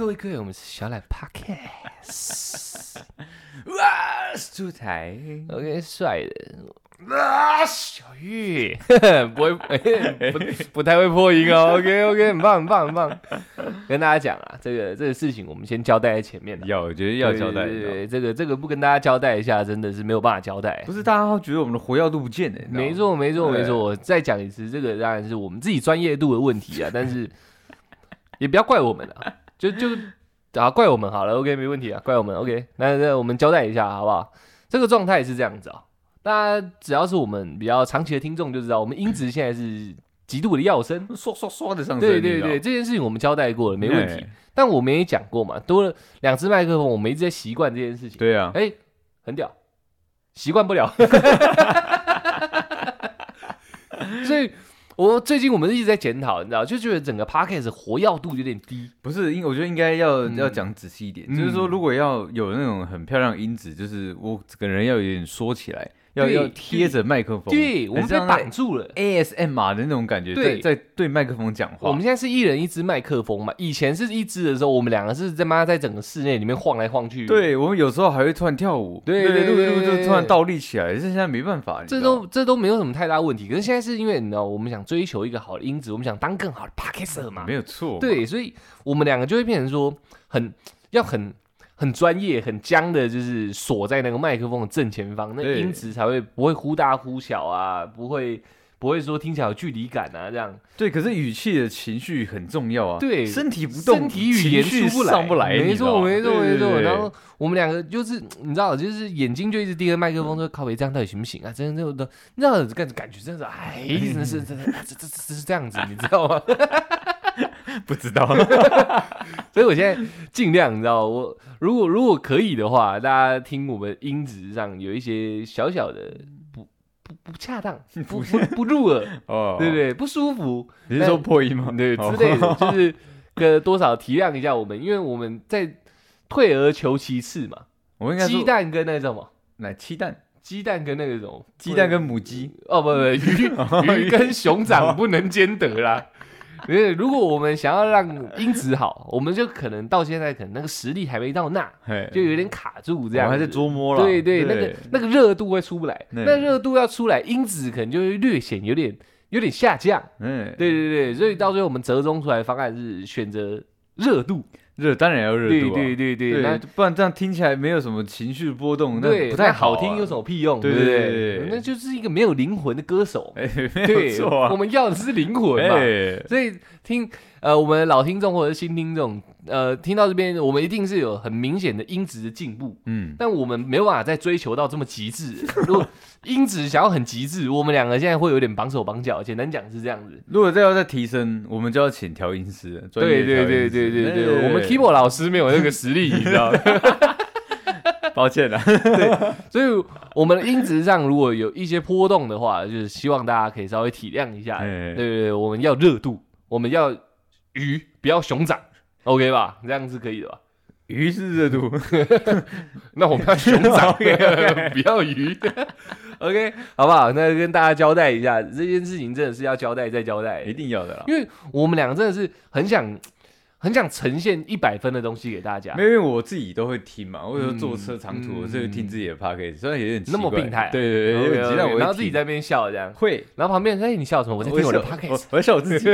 各位各位，我们是小懒 Podcast，哇，出台，OK，帅的，啊，小玉，不会，不不太会破音哦，OK OK，很棒很棒很棒，跟大家讲啊，这个这个事情我们先交代在前面的，要，我觉得要交代一下。对这个这个不跟大家交代一下，真的是没有办法交代不。是大家会觉得我们的活跃度不见了，没错，没错，对没错。我再讲一次，这个当然是我们自己专业度的问题啊，但是也不要怪我们啊，就就啊怪我们好了，OK，没问题啊，怪我们，OK。那那我们交代一下好不好？这个状态是这样子啊，大家只要是我们比较长期的听众就知道，我们音质现在是极度的要升。刷刷刷的上升。对对对，，这件事情我们交代过了，没问题哎。但我们也讲过嘛，多了两只麦克风，我们一直在习惯这件事情。对啊，哎、很屌，习惯不了。所以，我最近我们一直在检讨，你知道，就觉得整个 podcast 活跃度有点低。不是，应我觉得应该要嗯要讲仔细一点，嗯就是说，如果要有那种很漂亮的音质，就是我整个人要有点缩起来，要要贴着麦克风，对，我们被很像在绑住了。ASMR 的那种感觉，对在在对麦克风讲话。我们现在是一人一支麦克风嘛，以前是一支的时候，我们两个是在妈在整个室内里面晃来晃去。，对我们有时候还会突然跳舞，对对对对就突然倒立起来，这现在没办法，这都这都没有什么太大问题。可是现在是因为你知道，我们想追求一个好的音质，我们想当更好的 podcaster 嘛没。有错，对，所以我们两个就会变成说很要很很专业、很僵的，就是锁在那个麦克风的正前方，那对音质才会不会忽大忽小啊，不会不会说听起来有距离感啊，这样。对，可是语气的情绪很重要啊，对身体不动，身体语言出不来，上不来，没错没错没错。然后我们两个就是你知道，就是眼睛就一直盯着麦克风，说靠北这样到底行不行啊？真的真的，你知道感感觉真的是，哎，真的是真的这这这是这样子，你知道吗？不知道，所以我现在尽量，你知道，我如果如果可以的话，大家听我们音质上有一些小小的不不 不恰当，不不不入耳，哦，对不？对？不舒服，你是说破音吗？对哦。之类的，就是个多少体谅一下我们，因为我们在退而求其次嘛，我们应该鸡蛋跟那个什么，来鸡蛋，鸡蛋跟那个什么，鸡蛋跟母鸡，哦不不鱼 鱼跟熊掌不能兼得啦。因为如果我们想要让音质好，我们就可能到现在可能那个实力还没到那，嘿，就有点卡住这样。我还在捉摸了，对对，那个那个热度会出不来，那热度要出来，音质可能就会略显有点有点下降。嗯，对对对，所以到最后我们折中出来的方案是选择热度。热当然要热对度啊，对对对，对，那不然这样听起来没有什么情绪波动，那不太好啊听有什么屁用？对对不对对对那就是一个没有灵魂的歌手。哎，没有对，错啊我，们要的是灵魂嘛。哎，所以听呃我们老听众或者是新听众，呃听到这边，我们一定是有很明显的音质的进步，嗯，但我们没有办法再追求到这么极致。如果音质想要很极致，我们两个现在会有点绑手绑脚。简单讲是这样子。如果再要再提升，我们就要请调音师了，专业对对对调音师对对对，哎我们 keyboard 老师没有那个实力，你知道吗？抱歉了，所以我们的音质上如果有一些波动的话，就是希望大家可以稍微体谅一下。哎对对对，我们要热度，我们要鱼，不要熊掌，OK 吧？这样是可以的吧？鱼是热度，那我们要熊掌，不要 鱼。OK，好不好？那跟大家交代一下，这件事情真的是要交代再交代，一定要的啦。因为我们两个真的是很想很想呈现一百分的东西给大家没。有，因为我自己都会听嘛，我有时候坐车嗯长途，嗯我就会听自己的 podcast，虽然有点那么病态啊对对对，然后自己在那边笑这样，会，然后旁边人说：“哎，你笑什么？我在听我的 podcast。我在 笑我自己，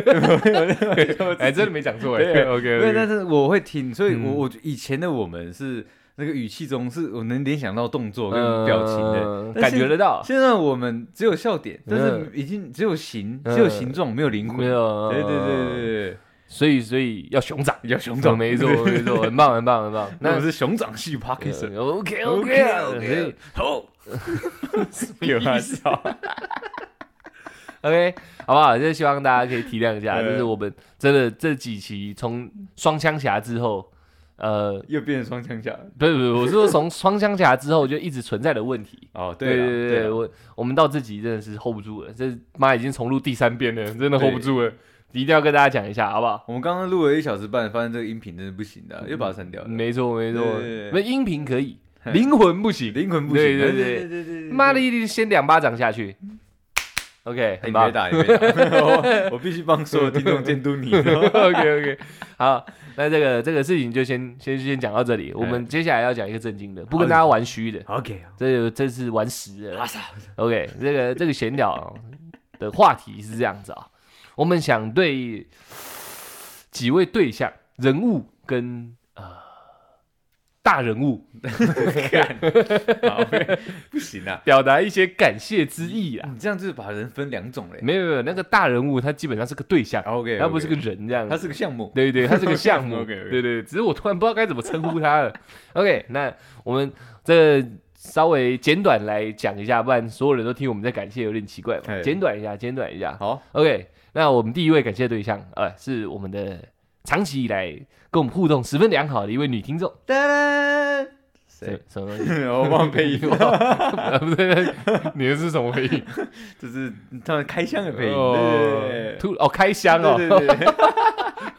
哎，真的没讲错哎。对 OK，对，但是我会听，所以嗯我我以前的我们是那个语气中是我能联想到动作跟表情的，感觉得到。现在我们只有笑点，但是嗯已经只有形，嗯只有形状，没有灵魂。没有，对对对对对，所以所以要熊掌，要熊掌。没错 没错，很棒很棒很棒。那那我是熊掌系 p o d c a s OK OK OK 好，有啊笑，OK，好不好？就希望大家可以体谅一下，就是我们真的这几期从双枪侠之后，呃，又变成双枪侠。不是不是，我是说从双枪侠之后就一直存在的问题。哦，对对对对，我我们到这集真的是 hold 不住了，这妈已经重录第三遍了，真的 hold 不住了，一定要跟大家讲一下，好不好？我们刚刚录了一小时半，发现这个音频真的不行的，又把它删掉了。没错没错。那音频可以，灵魂不行。灵魂不行，对对对。对对对对，妈的，一定先两巴掌下去。OK，很棒。你别。打，你别打，我 我必须帮所有听众监督你。OK OK，好，那这个这个事情就先先先讲到这里。我们接下来要讲一个正经的，不跟大家玩虚的，OK，这这是玩实的，OK，这个这个闲聊的话题是这样子啊，我们想对几位对象、人物跟呃大人物 干，好，不行啊，表达一些感谢之意啊。你这样就是把人分两种嘞。没有没有，那个大人物他基本上是个对象，OK，他不是个人这样子。他是个项目。对对，他是个项目。OK，OK 对对，只是我突然不知道该怎么称呼他了。OK，那我们这稍微简短来讲一下，不然所有人都听我们在感谢有点奇怪嘛。哎简短一下，简短一下。好，OK，那我们第一位感谢对象，呃，是我们的长期以来跟我们互动十分良好的一位女听众。噔，谁什？什么东西？我忘配音，啊不对，你的是什么配音？就是他们开箱的配音。哦对，突哦，开箱哦。对对对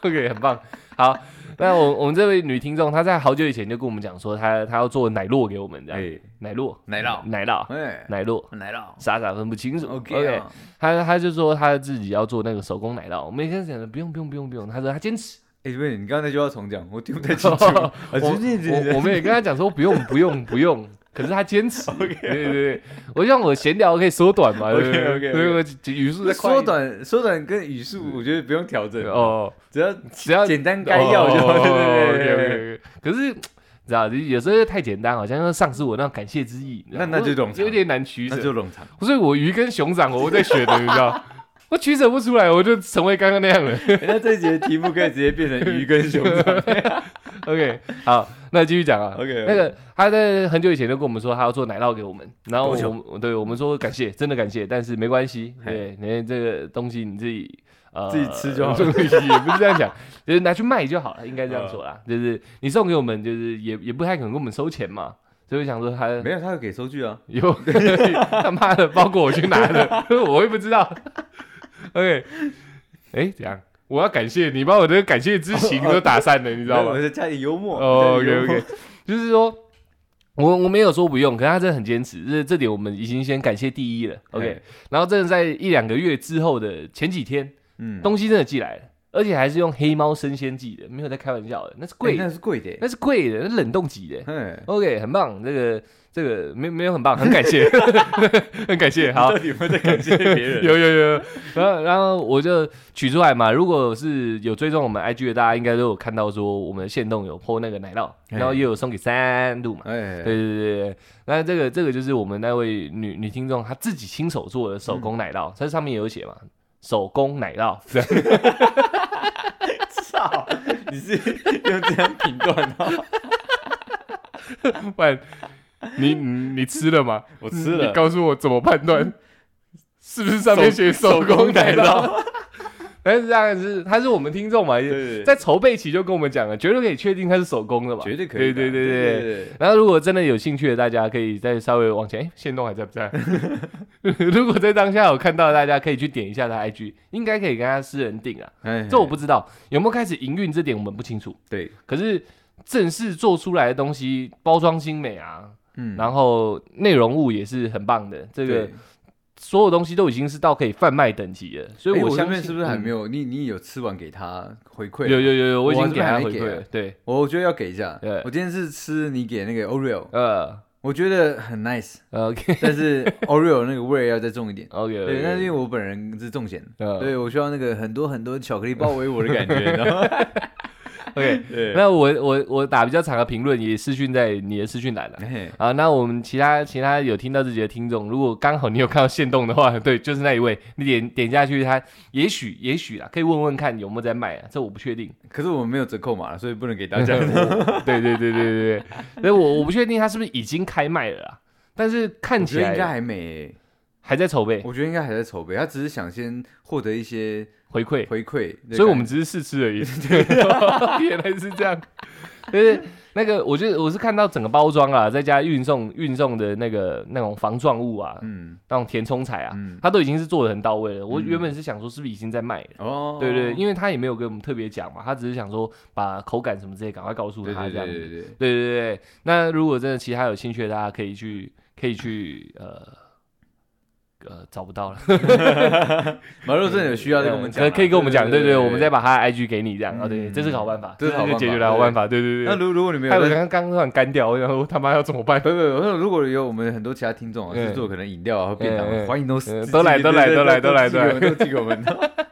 ，OK，很棒。好，那我我们这位女听众，她在好久以前就跟我们讲说，她她要做奶酪给我们，这样。哎，奶酪，奶酪奶酪，哎，奶酪，奶酪傻傻分不清楚。，OK 啊。她她就说她自己要做那个手工奶酪，我们一开始讲的不用不用不用不用，她说她坚持。哎，不是，你刚才那句话重讲，我听不太清楚。啊我我我们也跟她讲说不用不用不用，可是他坚持。对对对，我希望我闲聊可以缩短嘛。对不对 OK，OK，OK 所以我语速在缩。短缩短跟语速，我觉得不用调整，哦，只要只要简单概要就好。对对对对对。OK，可是。知道，有时候太简单，好像要丧失我那种感谢之意。那那就冗长有点难取舍那。就冗长。所以我鱼跟熊掌我在选的，你知道，我取舍不出来，我就成为刚刚那样了。那这一节的题目可以直接变成鱼跟熊掌。OK，好，那继续讲啊。OK，那个他在很久以前就跟我们说他要做奶酪给我们，然后我们对我们说感谢，真的感谢，但是没关系，对，你这个东西你自己。呃自己吃就好了也不是这样讲，就是拿去卖就好了，应该这样说嗯啦。就是你送给我们，就是也也不太可能跟我们收钱嘛，所以我想说他没有，他有给收据啊。有他妈的包裹我去拿的，我也不知道。OK，哎，怎样？我要感谢你，把我的感谢之情都打散了，你知道吗我？再加点幽默。哦，OK 加点幽默 OK，就是说，我我没有说不用，可是他真的很坚持，这这点我们已经先感谢第一了。OK，哎然后真的在一两个月之后的前几天，嗯，东西真的寄来了，而且还是用黑猫生鲜寄的，没有在开玩笑的，那是贵哎那，是贵的。那是贵的，那冷冻级的。哎，OK，很棒，这个这个没没有很棒，很感谢，很感谢。好到，底有有在感谢别人？有有有，然后然后我就取出来嘛。如果是有追踪我们 IG 的，大家应该都有看到说我们的线动有 PO 那个奶酪，哎然后也有送给三度嘛。哎，对对对对，那这个这个就是我们那位女女听众她自己亲手做的手工奶酪，它上面也有写嘛，手工奶酪 你是用这样评断的？不然你你你吃了吗？我吃了你告诉我怎么判断是不是上面写手工奶酪？但是这样是他是我们听众嘛，在筹备期就跟我们讲了，绝对可以确定他是手工的嘛，绝对可以的。对对对对。然后如果真的有兴趣的，大家可以再稍微往前，哎，线动还在不在？如果在当下有看到，大家可以去点一下他 IG，应该可以跟他私人订啊。哎，这我不知道有没有开始营运，这点我们不清楚。对，可是正式做出来的东西，包装精美啊，嗯然后内容物也是很棒的，这个对所有东西都已经是到可以贩卖等级了，所以哎我我相信是不是还没有？有？你你有吃完给他回馈？有有有有，我已经给他回馈了。对，我觉得要给一下。对我今天是吃你给那个 Oreo，呃我觉得很 nice，，OK 但是 Oreo 那个味儿要再重一点。OK，对，那是因为我本人是重咸，呃对我需要那个很多很多巧克力包围我的感觉？OK，那我我我打比较长的评论也私讯在你的私讯栏了。嘿啊，那我们其他其他有听到自己的听众，如果刚好你有看到线动的话，对，就是那一位，你点点下去，他也许也许啦，可以问问看有没有在卖啊，这我不确定。可是我们没有折扣码，所以不能给大家。对对对对对对，所以我我不确定他是不是已经开卖了啦，但是看起来应该还没欸，还在筹备我觉得应该还在筹备，他只是想先获得一些回馈，回馈，所以我们只是试吃而已。原来是这样，就是那个，我觉得我是看到整个包装啊，再加运送运送的那个那种防撞物啊，嗯。那种填充材啊，嗯。它都已经是做的很到位了。我嗯。原本是想说是不是已经在卖了。哦，对对，因为他也没有跟我们特别讲嘛，他只是想说把口感什么之类赶快告诉他这样。子。对对。对，对对对，那如果真的其他有兴趣的，大家可以去可以去呃呃找不到了，马路真的有需要再跟我们讲啊，可可以跟我们讲，对对，我们再把。他的 IG 给你这样，哦对，嗯这是个好办法，这是解决的好办法，对对对。那如如果你们还有有在，刚刚刚突然干掉，然后他妈要怎么办？不不不，我说如果有我们很多其他听众啊，嗯。是做可能饮料啊或便当欢迎都都来都来都来都来都来。寄给我们。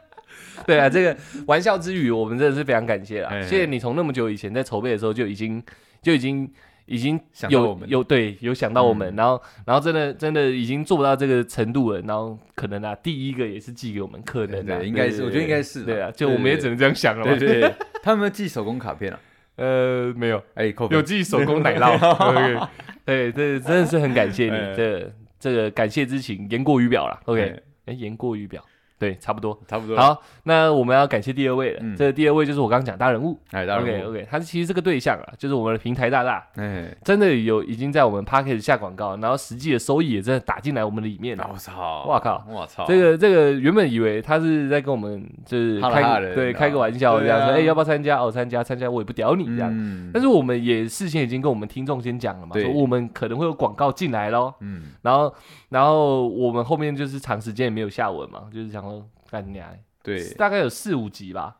对啊，这个玩笑之余，我们真的是非常感谢啦，哎。谢谢你从那么久以前在筹备的时候就已经就已经已经有有对有想到我们，嗯。然后然后真的真的已经做不到这个程度了，然后可能啊第一个也是寄给我们，可能啊对应该是我觉得应该是啦对啊，就我们也只能这样想了嘛，对对对，他们寄手工卡片啊？呃没有哎，有寄手工奶酪，对对，这真的是很感谢哎。你，这这个感谢之情言过于表了，OK，哎。哎言过于表，对，差不多。差不多。，好，那我们要感谢第二位了。嗯这个第二位就是我刚刚讲大人物。哎，大人物 OK 然 OK，他其实这个对象啊，就是我们的平台大大，哎，真的有已经在我们 p a c k a g e 下广告，然后实际的收益也真的打进来我们里面了。我操，我靠，我操，这个这个原本以为他是在跟我们就是开对开个玩笑这样说，哎要不要参加？哦参加参加，我也不屌你这样。嗯但是我们也事先已经跟我们听众先讲了嘛，说我们可能会有广告进来咯。嗯，然后然后我们后面就是长时间也没有下文嘛，就是想说干你娘，对，大概有四五集吧，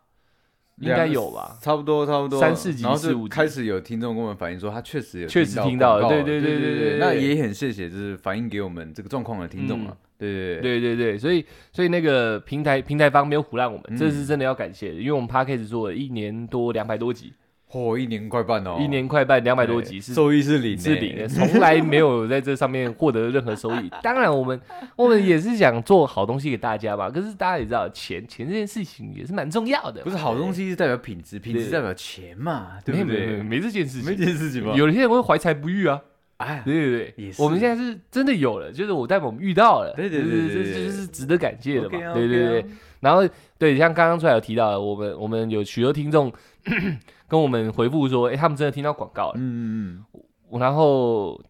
应该有吧？差不多差不多。三四集然后四五集。就开始有听众跟我们反映说，他确实有确实听到对对对对对对那也很谢谢，就是反映给我们这个状况的听众啊，对对对，对对对，所以所以那个平台平台方没有唬烂我们，嗯这是真的要感谢的，因为我们 p a c k a g e 做了一年多两百多集，嚯，一年快半哦，一年快半两百多集是收益是零，是零的，，从来没有在这上面获得任何收益。当然，我们我们也是想做好东西给大家嘛。可是大家也知道，钱钱这件事情也是蛮重要的。不是好东西，是代表品质，品质对代表钱嘛，对没不对？没这件事情没情。这件事情吗？有些人会怀才不遇啊，哎，对对对，我们现在是真的有了，就是我代表我们遇到了，对对对这这就是值得感谢的嘛，啊对对对啊。然后对，像刚刚出来有提到的，我们我们有许多听众跟我们回复说，哎，他们真的听到广告了，嗯嗯然后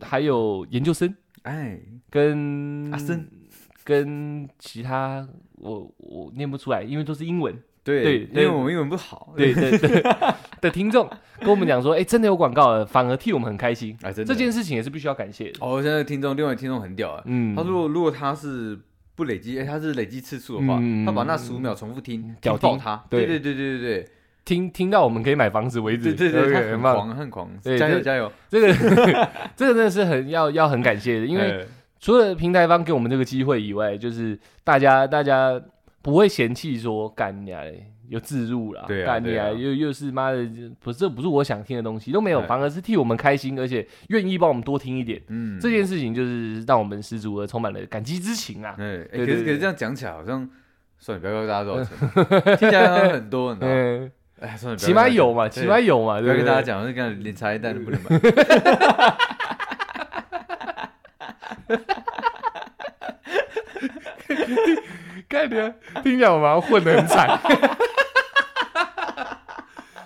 还有研究生。嗯，哎，跟阿森。跟其他我我念不出来，因为都是英文，对对对因为我们英文不好，对对对。的听众跟我们讲说，哎，真的有广告了，反而替我们很开心。哎，真的。这件事情也是必须要感谢的。哦，现在听众另外听众很屌啊，嗯，他说如果他是不累积，哎，他是累积次数的话，嗯。他把那十五秒重复听，屌爆他，对对对对对对听听到我们可以买房子为止，对对对很。狂很狂，对加油加油，这个 这个真的是很要要很感谢的，因为哎除了平台方给我们这个机会以外，就是大家大家不会嫌弃说干你啊嘞有自入了，对啊干你啊对啊又又是妈的不是这不是我想听的东西都没有，哎反而是替我们开心，而且愿意帮我们多听一点。嗯这件事情就是让我们十足的充满了感激之情啊。对可是可是这样讲起来好像，算了，不要告诉大家多少钱，听起来好像很多，你知道吗？嗯，哎，算了，起码有嘛，起码有嘛，不？要跟大家讲，那个连茶叶蛋都不能买。看你啊听起来我们混得很惨，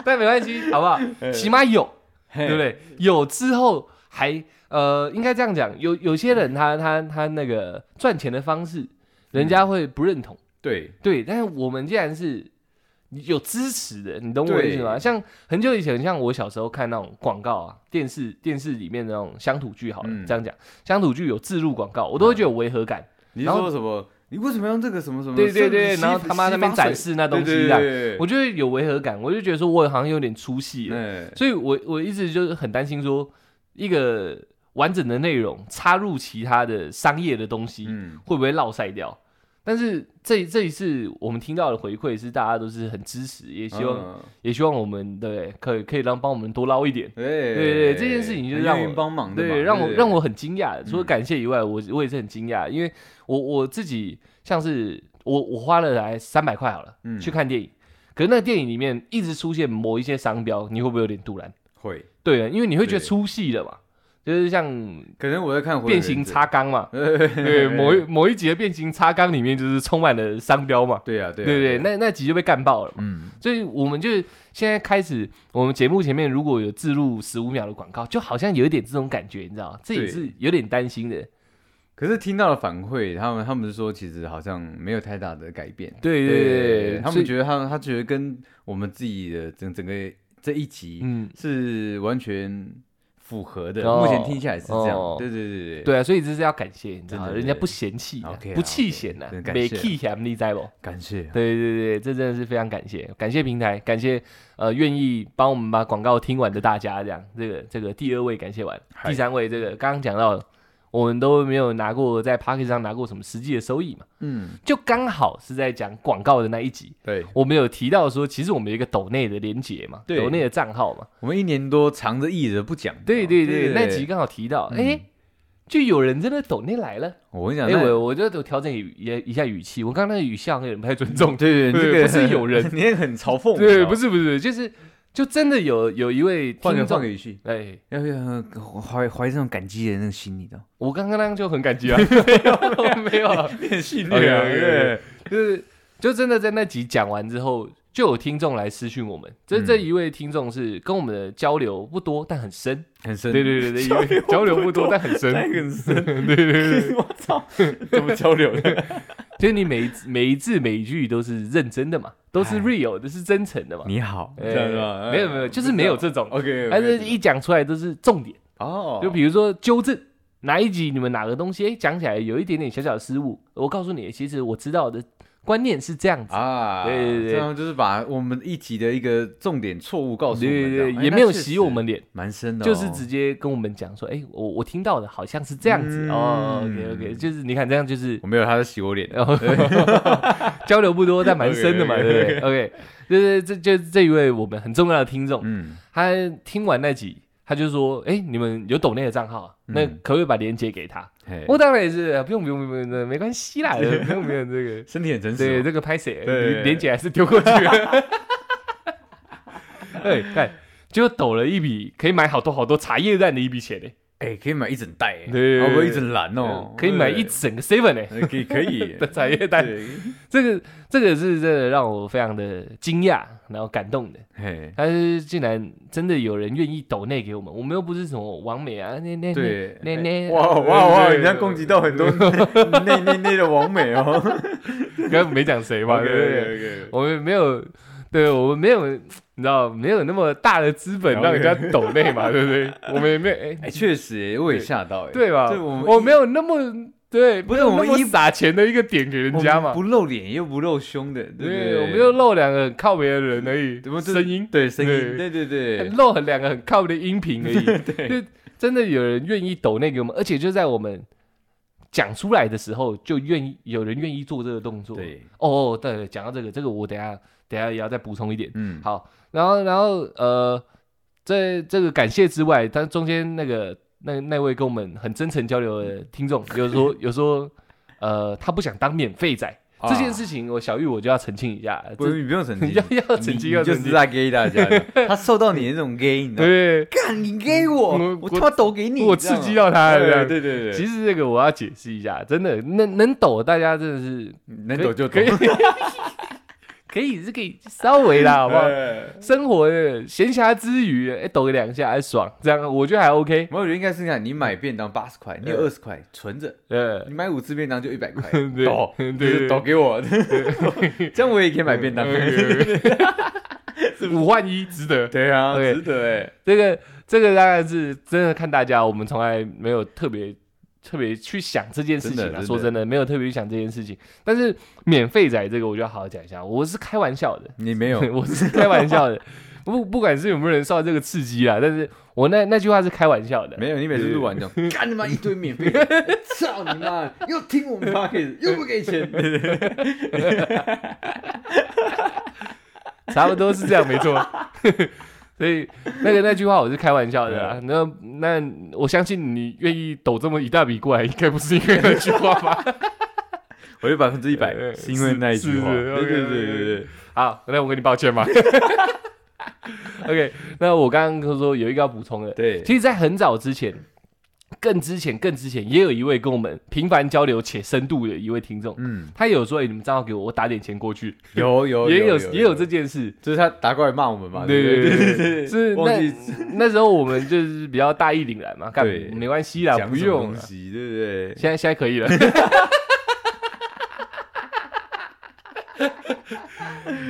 但没关系，好不好？起码有，对不对？对？有之后还呃，应该这样讲，有有些人他他他那个赚钱的方式，人家会不认同，对，对。但是我们既然是有支持的，你懂我意思吗？像很久以前，像我小时候看那种广告啊，电视电视里面的那种乡土剧，好了，嗯这样讲，乡土剧有自入广告，我都会觉得有违和感。你说什么？你为什么要用这个什么什么？对对对，然后他妈那边展示那东西我觉得有违和感，我就觉得说我好像有点出戏了。哎，所以我我一直就是很担心说，一个完整的内容插入其他的商业的东西，嗯，会不会落塞掉？但是这这一次我们听到的回馈是大家都是很支持，也希望、嗯也希望我们对可以可以让帮我们多捞一点。对对对这件事情就是让我很愿意帮忙的，对，让我让我很惊讶。除了嗯感谢以外，我我也是很惊讶，因为我我自己像是我我花了来三百块好了，嗯去看电影，可是那个电影里面一直出现某一些商标，你会不会有点突然？会，对啊，因为你会觉得对出戏了嘛，就是像可能我在看变形忍者，擦缸嘛，对。对，某一某一集的变形插缸里面就是充满了商标嘛，对啊对啊对对，啊。那那集就被干爆了嘛。嗯，所以我们就现在开始，我们节目前面如果有置入十五秒的广告，就好像有一点这种感觉，你知道吗？这也是有点担心的。可是听到了反馈，他们他们是说其实好像没有太大的改变，对对对，他们觉得他们他觉得跟我们自己的整整个这一集嗯，是完全符合的，哦目前听起来是这样。哦对对对对，对啊，所以这是要感谢，你知道吗，真的人家不嫌弃不弃嫌呐没弃嫌，你知不？感谢。对对对，这真的是非常感谢，感谢平台，感谢呃愿意帮我们把广告听完的大家，这样这个这个第二位感谢完，第三位这个刚刚讲到，我们都没有拿过在 p a c k e t 上拿过什么实际的收益嘛，嗯，就刚好是在讲广告的那一集，对，我们有提到说，其实我们有一个抖内的连结嘛，对抖内的账号嘛，我们一年多藏着掖着不讲。对对对，那集刚好提到，嗯哎。就有人真的抖内来了，我跟你讲，哎、那我我就有调整一一下语气，我刚刚那个语气好像有点不太尊重。对对，对这个 不是有人 你也很嘲讽。对，不是不是，就是就真的有有一位换个听众换个语气，哎，要要怀怀这种感激的那个心，你知道？我刚刚那样就很感激啊，没有没有啊，变戏虐啊对。就是就真的在那集讲完之后，就有听众来私讯我们，这、嗯。这一位听众是跟我们的交流不多，但很深，很深。对对对对，交流不多但很深，但很深。对 对对，我操，怎么交流的？就是你每一字每一字每一句都是认真的嘛，都是哎。real 的，是真诚的嘛，你好，哎这样是吧？没有没有，就是没有这种，OK，但是一讲出来都是重点。哦，就比如说纠正哪一集你们哪个东西，哎，讲起来有一点点小小的失误，我告诉你，其实我知道的观念是这样子，啊，对对对。这样就是把我们一集的一个重点错误告诉我们，对对也没有洗我们脸，蛮深的哦，就是直接跟我们讲说，哎，我我听到的好像是这样子。嗯。哦，OK OK，就是你看这样就是我没有他在洗我脸，交流不多，但蛮深的嘛，对不对？OK，就是这就这一位我们很重要的听众，嗯，他听完那集，他就说，哎，你们有抖内的账号啊，那嗯可不可以把链接给他？嘿我当然也是，不用不用不用没关系啦，不用不用这个。身体很诚实对，哦，这个拍谁？对连姐还是丢过去了。对，看，就抖了一笔可以买好多好多茶叶蛋的一笔钱呢，哎，可以买一整袋，哎对哦不一整篮哦，可以买一整个 seven 呢对，可以可以 的茶叶蛋。对这个这个是真的让我非常的惊讶，然后感动的。嘿，但是竟然真的有人愿意抖内给我们，我们又不是什么王美啊，那那对，那那哇哇哇！对你这样攻击到很多内内内的王美哦。刚刚没讲谁嘛，对不对我们没有，对我们没有，你知道，没有那么大的资本让人家抖内嘛，对不对？我们也没有，哎、哎，确实耶，我也吓到哎。对吧？对我们我没有那么对，不是我们一撒钱的一个点给人家嘛。不露脸又不露胸的，对不对，对？我们就露两个很靠别的人而已，怎么声音，对声音，对对对对，露很两个很靠北的音频而已。对就真的有人愿意抖那个我们，而且就在我们讲出来的时候，就愿意有人愿意做这个动作。对，哦，对，对讲到这个，这个我等下等下也要再补充一点。嗯，好，然后然后呃，在这个感谢之外，但中间那个那那位跟我们很真诚交流的听众，有说有说呃，他不想当免费仔、这件事情，我小玉我就要澄清一下，啊不你不用澄清，要要澄清你要澄清，就是在 gay 大家，他受到你那种 gay？对，干你给我我，我他妈抖给你，我刺激到他了。对对对，其实这个我要解释一下，真的能能抖，大家真的是能抖就抖 可以，是可以稍微啦，好不好？哎生活的闲暇之余，哎，抖个两下还爽，这样我觉得还 OK。我觉得应该是这样，你买便当八十块，你有二十块存着，呃，你买五次便当就一百块，对抖，对抖给我，这样我也可以买便当。五换一，值得。对啊值得哎。这个这个大概是真的看大家，我们从来没有特别特别去想这件事情啊。说真的，没有特别去想这件事情。但是免费仔这个，我就要好好讲一下，我是开玩笑的，你没有，我是开玩笑的。不不管是有没有人受到这个刺激啊，但是我那那句话是开玩笑的。没有，你每次录完就 干他妈一堆免费，操你妈！又听我们 p o c 又不给钱，差不多是这样，没错。所以那个那句话我是开玩笑的啊。那那我相信你愿意抖这么一大笔过来，应该不是因为那句话吧？我有百分之一百呃是因为那一句话。对对对对对，好，那我跟你抱歉嘛。OK，那我刚刚说有一个要补充的，对，其实，在很早之前，更之前、更之前，也有一位跟我们频繁交流且深度的一位听众，嗯，他有说：“哎、你们账号给我，我打点钱过去。有 有也有有也有这，件事。就是他打过来骂我们嘛，对对对 是那那时候我们就是比较大义凛然嘛，干对没关系啦，不用对不对？现在现在可以了。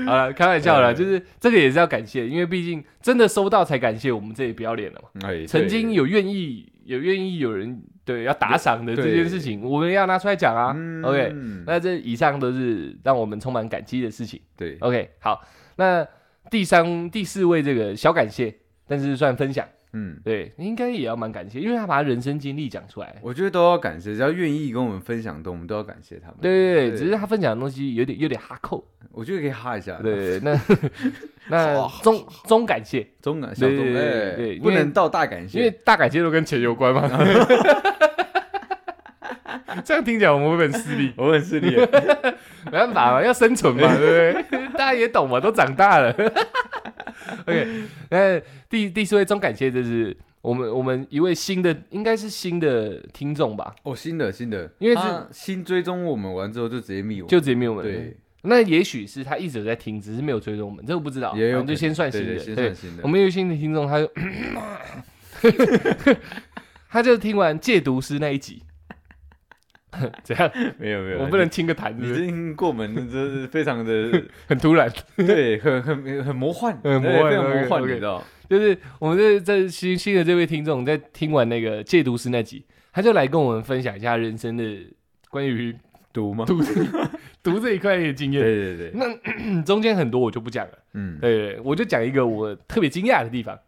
好了，开玩笑了，就是这个也是要感谢，因为毕竟真的收到才感谢，我们这也不要脸了嘛。哎，曾经有愿意有愿意有人对要打赏的这件事情，我们要拿出来讲啊。嗯 OK，那这以上都是让我们充满感激的事情。对，OK，好，那第三、第四位这个小感谢，但是算分享，嗯，对，应该也要蛮感谢，因为他把他人生经历讲出来。我觉得都要感谢，只要愿意跟我们分享的，我们都要感谢他们。对对对，只是他分享的东西有点有点哈扣。我觉得可以哈一下，对，对，那 那中中感谢，中感小中，对对对不能到大感谢因为，大感谢都跟钱有关嘛。这样听起来我们会不会很势利？我很势利，没办法嘛，要生存嘛，对不对？大家也懂嘛，都长大了。OK，那第第四位中感谢就是我们我们一位新的，应该是新的听众吧，哦，新的新的，因为是他新追踪我们完之后就直接密我，就直接没有我们。对，那也许是他一直有在听，只是没有追踪我们，这个不知道，也有反正就先算新的。先算新的我，们有新的听众，他就他就听完戒毒师那一集，怎样？没有没有，我不能清个痰，是你，不是？你这过门，这是非常的 很突然。对，很很很魔幻，很魔幻非常魔幻，OK 你知道？就是我们这这新新的这位听众在听完那个戒毒师那集，他就来跟我们分享一下人生的关于毒吗？毒毒这一块的经对验。对对对，那中间很多我就不讲了，嗯，对我就讲一个我特别惊讶的地方。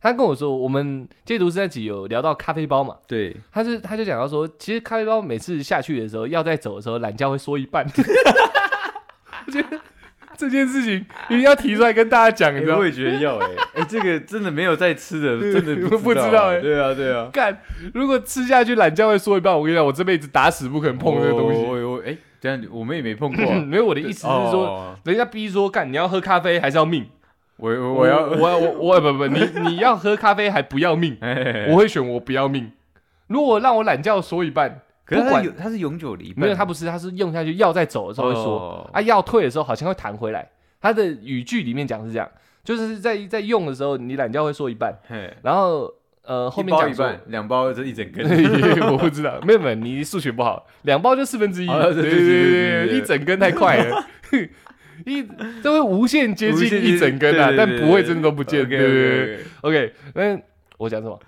他跟我说，我们戒毒师那集有聊到咖啡包嘛，对，他是他就讲到说，其实咖啡包每次下去的时候，要再走的时候，懒觉会缩一半。我觉得这件事情一定要提出来跟大家讲，你知道我？也觉得要哎，哎，这个真的没有在吃的，真的不知道哎对啊对啊，干，如果吃下去懒觉会缩一半，我跟你讲，我这辈子打死不可能碰这个东西。我我哎，这样我们也没碰过啊，没有，我的意思是说，哦，人家逼说干，你要喝咖啡还是要命？我我要我要我我不不，你你要喝咖啡还不要命，我会选我不要命。如果让我懒觉说一半，可是它它是永久离，没有它不是，它是用下去药再走的时候会说，啊药退的时候好像会弹回来。它的语句里面讲是这样，就是在在用的时候你懒觉会说一半。然后呃后面讲一半，两包，这一整根，我不知道，没有没有，你数学不好，两包就四分之一，对对对，一整根太快了。一 都会无限接近一整根啊，但不会真的都不见，对对对对 OK，OK，那我讲什么？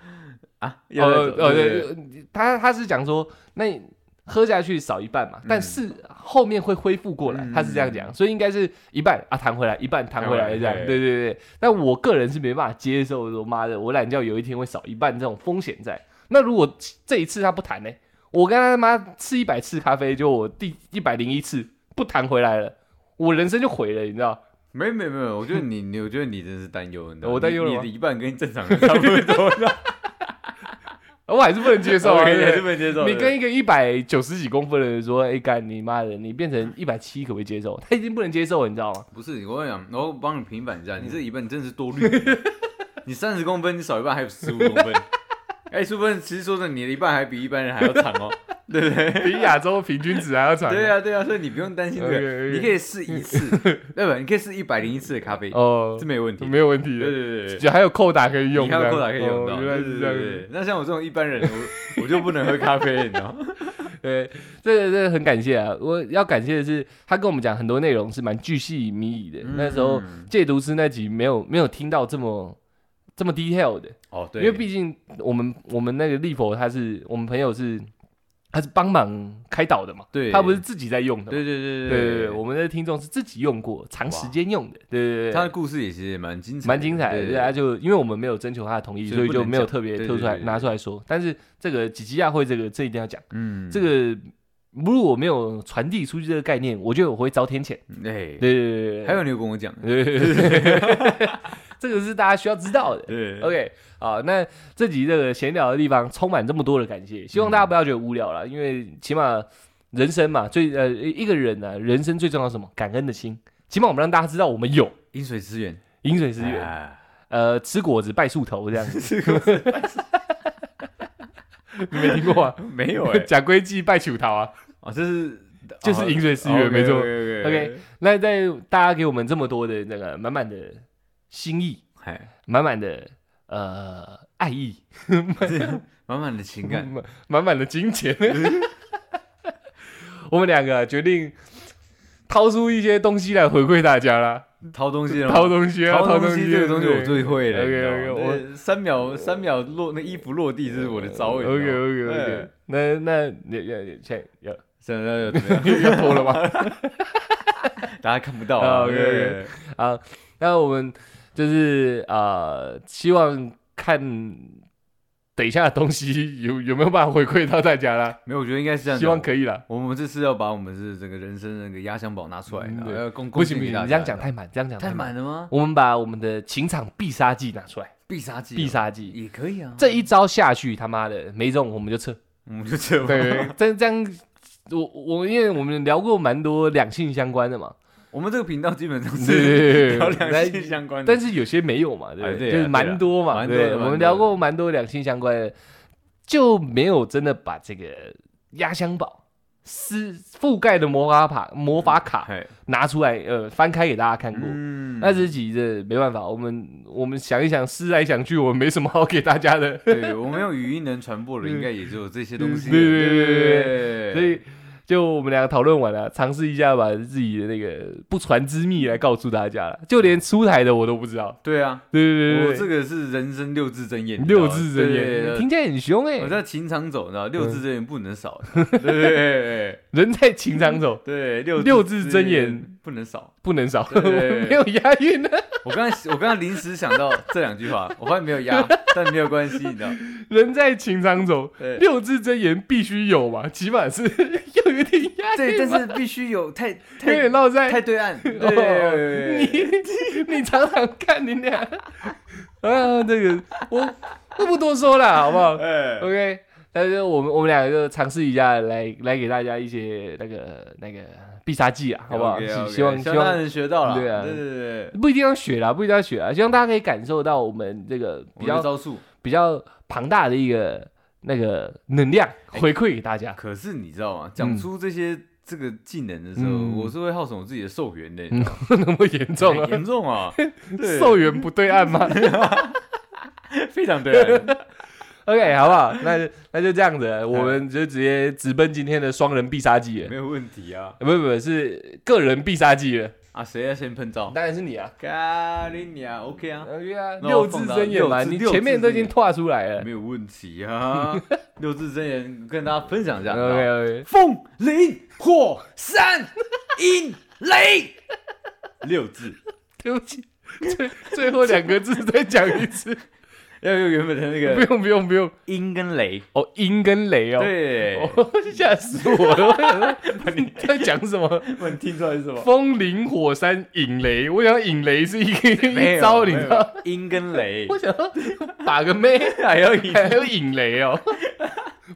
啊，哦哦对他他是讲说，那喝下去少一半嘛，但是后面会恢复过来，嗯他是这样讲，所以应该是一半啊弹回来，一半弹回来这样，对对对。但我个人是没办法接受说，妈的，我懒觉有一天会少一半这种风险在。那如果这一次他不弹呢？我跟他妈吃一百次咖啡，就我第一百零一次不弹回来了，我人生就毁了，你知道？没有没有没有，我觉得你你，我觉得你真是担忧，你知道吗我担忧了你你的一半跟正常人差不多，我还是不能接受啊！对不还对是不能接受。你跟一个一百九十几公分的人说：“哎、干你妈的，你变成一百七，可不可以接受？”他已经不能接受了，你知道吗？不是我跟你讲，然后帮你平反一下，你这一半真的是多虑。你三十公分，你少一半还有十五公分。哎，十五公分，其实说的，你的一半还比一般人还要长哦，对不对？比亚洲平均值还要长。对啊，对啊，所以你不用担心这个，你可以试一次，对吧？你可以试一百零一次的咖啡，哦这，没有问题。没有问题对的，对对对。就还有扣打可以用，你还有扣打可以用到，哦原来对是这样子。对对对。那像我这种一般人，我我就不能喝咖啡，你知道吗？对，这个这个很感谢啊！我要感谢的是，他跟我们讲很多内容是蛮巨细靡遗的。那时候嗯戒毒师那集没有没有听到这么这么 detail 的，哦，对，因为毕竟我们我们那个利佛他是我们朋友是他是帮忙开导的嘛，对。他不是自己在用的嘛。对对对对对对，我们的听众是自己用过，长时间用的，对对对，他的故事也其实也蛮精彩的，蛮精彩的。对，他就因为我们没有征求他的同意，所以就没有特别对特出来拿出来说。但是这个几级亚会这个这一定要讲，嗯，这个如果没有传递出去这个概念，我觉得我会遭天谴。哎，对对对对，还有你有跟我讲，这个是大家需要知道的。对 OK，好，那这集这个闲聊的地方充满这么多的感谢，希望大家不要觉得无聊了，因为起码人生嘛，最呃一个人呢、人生最重要是什么？感恩的心。起码我们让大家知道我们有饮水思源，饮水思源，哎呃，吃果子拜树头这样子。你没听过啊？没有哎，假龟记拜树头啊，哦，这是就是饮水思源，没错。OK，OK 那在大家给我们这么多的那个满满的心意，嗨，满满的呃爱意，满满的情感，满 满满的金钱，我们两个决定掏出一些东西来回馈大家啦，掏东西了，掏东西啊，掏东西这个东西我最会了 OK OK，我三秒三秒落那衣服落地，这是我的招。OK OK OK，那那那你要要。现在要怎么样？要脱了吗？大家看不到啊啊。，OK，OK。对啊，那我们就是呃，希望看等一下的东西有 有没有办法回馈到大家啦，没有，我觉得应该是这样。希望可以啦。我们这次要把我们是整个人生那个压箱宝拿出来，嗯对然后要公不行不行，你这样讲太满，这样讲太满。了吗？我们把我们的情场必杀技拿出来，必杀技，必杀技也可以啊。这一招下去，他妈的没中我们就撤。我们就撤对，这这样，我我因为我们聊过蛮多两性相关的嘛，我们这个频道基本上是聊两性相关的，但是有些没有嘛，对不对？哎对啊就是蛮多嘛，对我们聊过蛮多。两性相关的，就没有真的把这个压箱宝是覆盖的魔法卡魔法卡哎，拿出来，呃，翻开给大家看过。嗯。那这集这没办法，我们我们想一想，思来想去，我们没什么好给大家的，对我们用语音能传播的，应该也就这些东西。对对对对。对。所以就我们两个讨论完了，尝试一下把自己的那个不传之秘来告诉大家了，就连出台的我都不知道。对啊，对对对对，我这个是人生六字真言，六字真言，听起来很凶哎、我在情场走，你知道六字真言不能少，对对对人在情场走，对，六六字真言不能少。不能少，对对对没有押韵呢。我刚才我刚才临时想到这两句话，我发现没有押，但没有关系，你知道？人在情场走，六字真言必须有嘛，起码是要 有点押对，韵嘛，但是必须有太有太点绕在太对岸，你 你常常看你俩，啊，这个我我不多说了，好不好哎，？OK，但是我们我们两个就尝试一下，来来给大家一些那个那个必杀技啊，好不好希希望希望大家能学到了，对啊对对对，不一定要学啦，不一定要学啊，希望大家可以感受到我们这个比较招数。比较庞大的一个那个能量回馈给大家。可是你知道吗？讲出这些这个技能的时候，嗯我是会耗损我自己的寿元的，那么严重啊？严重啊，对寿元不对岸吗 非常对岸。？OK，好不好？那就那就这样子，我们就直接直奔今天的双人必杀技了。没有问题啊！呃不不不是个人必杀技了，啊，谁要先喷招？当然是你啊。咖喱鸟，OK 啊，OK 啊，六字真言嘛，你前面都已经拓出来了没。有问题啊。六字真言跟大家分享一下。OK OK，风林火山阴雷，六字对不起，最最后两个字再讲一次。要用原本的那个不个用不用不用，音跟雷。哦，音跟雷哦。对，哦，吓死我了！我想说你 在讲什么？你听出来是什么？风林火山引雷，我想引雷是一个 没有一招，你没有知道？音跟雷我想要打个妹，还要引还有引雷哦。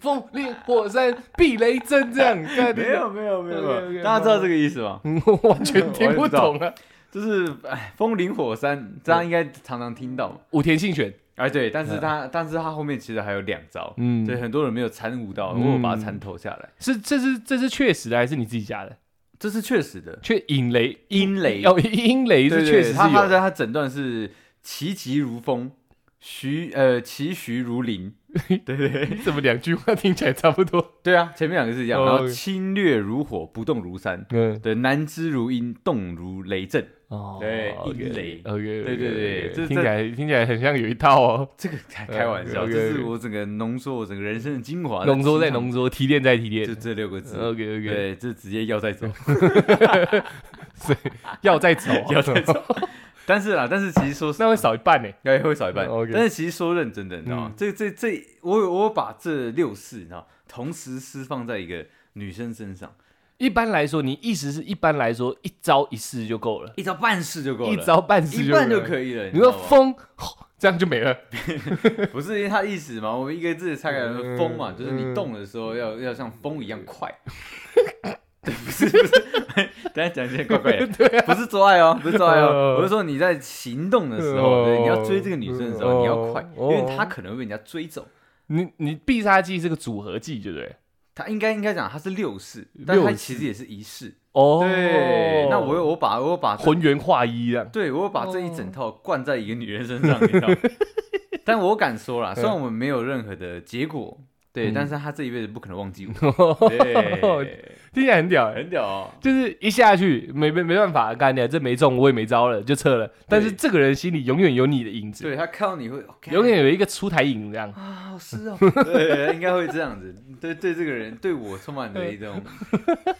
风林火山避雷针这样，看没有没有没有没 OK，OK，有，大家知道这个意思吗？嗯，我完全听不懂啊。就是哎，风林火山，大家应该常常听到嘛。武田信玄，哎，对，但是他但是他后面其实还有两招，嗯对，很多人没有参悟到，嗯我有把它参透下来，是这是这是确实的还是你自己加的？这是确实的。却引雷阴雷，哦，阴雷是确实是他他有。在他诊断是奇疾如风，徐呃其徐如林，对对对怎么两句话听起来差不多？对啊，前面两个是一样，哦然后侵略如火，不动如山。嗯，对，南之如阴，动如雷震，哦，对阴雷 OK，对对对这听起来听起来很像有一套哦，这个开开玩笑，嗯这 OK，OK 是我整个浓缩我整个人生的精华，浓缩再浓，浓缩，提炼再提炼就。这六个字。OK OK，对，这直接要再走，要再走，要再走。但是啦，但是其实说那会少一半呢。要会少一半但是其实说认真的，你知道吗嗯？这这这，我我把这六式，你知道，同时释放在一个女生身上，一般来说，你意思是一般来说一招一式就够了，一招半式就够了，一招半式一半就。可以了。你说风，这样就没了。不是因为他意思嘛？我们一个字拆开来说，嗯风嘛，就是你嗯动的时候要要像风一样快。对，不是不是，等一下讲起来怪怪的。对啊，不是做爱哦，不是做爱哦，哦我是说你在行动的时候，你要追这个女生的时候，哦你要快，因哦为她可能会被人家追走。你你必杀技是个组合技，对不对？她应该应该讲她是六式，但他其实也是一式。哦，对，那我有我把我把这浑圆化一这样。对我有把这一整套灌在一个女人身上，你知道？但我敢说啦，虽然我们没有任何的结果，对，嗯但是他这一辈子不可能忘记我，对，听起来很屌哎、很屌哦。就是一下去没没没办法干掉，这没中我也没招了，就撤了。但是这个人心里永远有你的影子，对他看到你会永远有一个出台影这样。啊，是哦，对，应该会这样子。对对，这个人对我充满了一种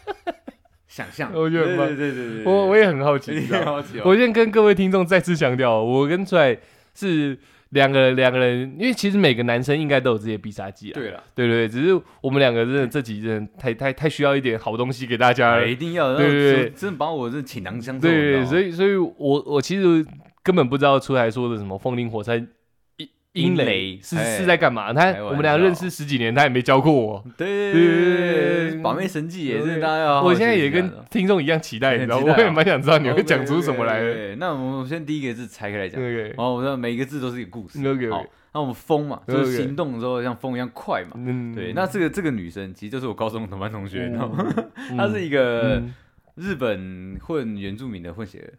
想象。我觉得对对对对对，我我也很好奇，你你知道吗好奇哦。我先跟各位听众再次强调，我跟出来是两个两个人，因为其实每个男生应该都有这些必杀技啊。对了，对对对，只是我们两个真的这集真的太太太需要一点好东西给大家了。一定要，对对对真的把我这倾囊相授。对对对，所以以所以我我其实根本不知道出来说的什么风林火山。阴阴雷是哎是在干嘛？他我们俩认识十几年，他也没教过我。对对对对对对，把妹神技也是我现在也跟听众一样期待，你知道我也蛮想知道你会讲出什么来的。对，那我们先第一个字拆开来讲。对哦，我知道每一个字都是一个故事。好那我们风嘛，就是行动的时候像风一样快嘛。嗯对，那这个这个女生其实就是我高中同班同学，你知道吗？嗯 她是一个嗯日本混原住民的混血儿，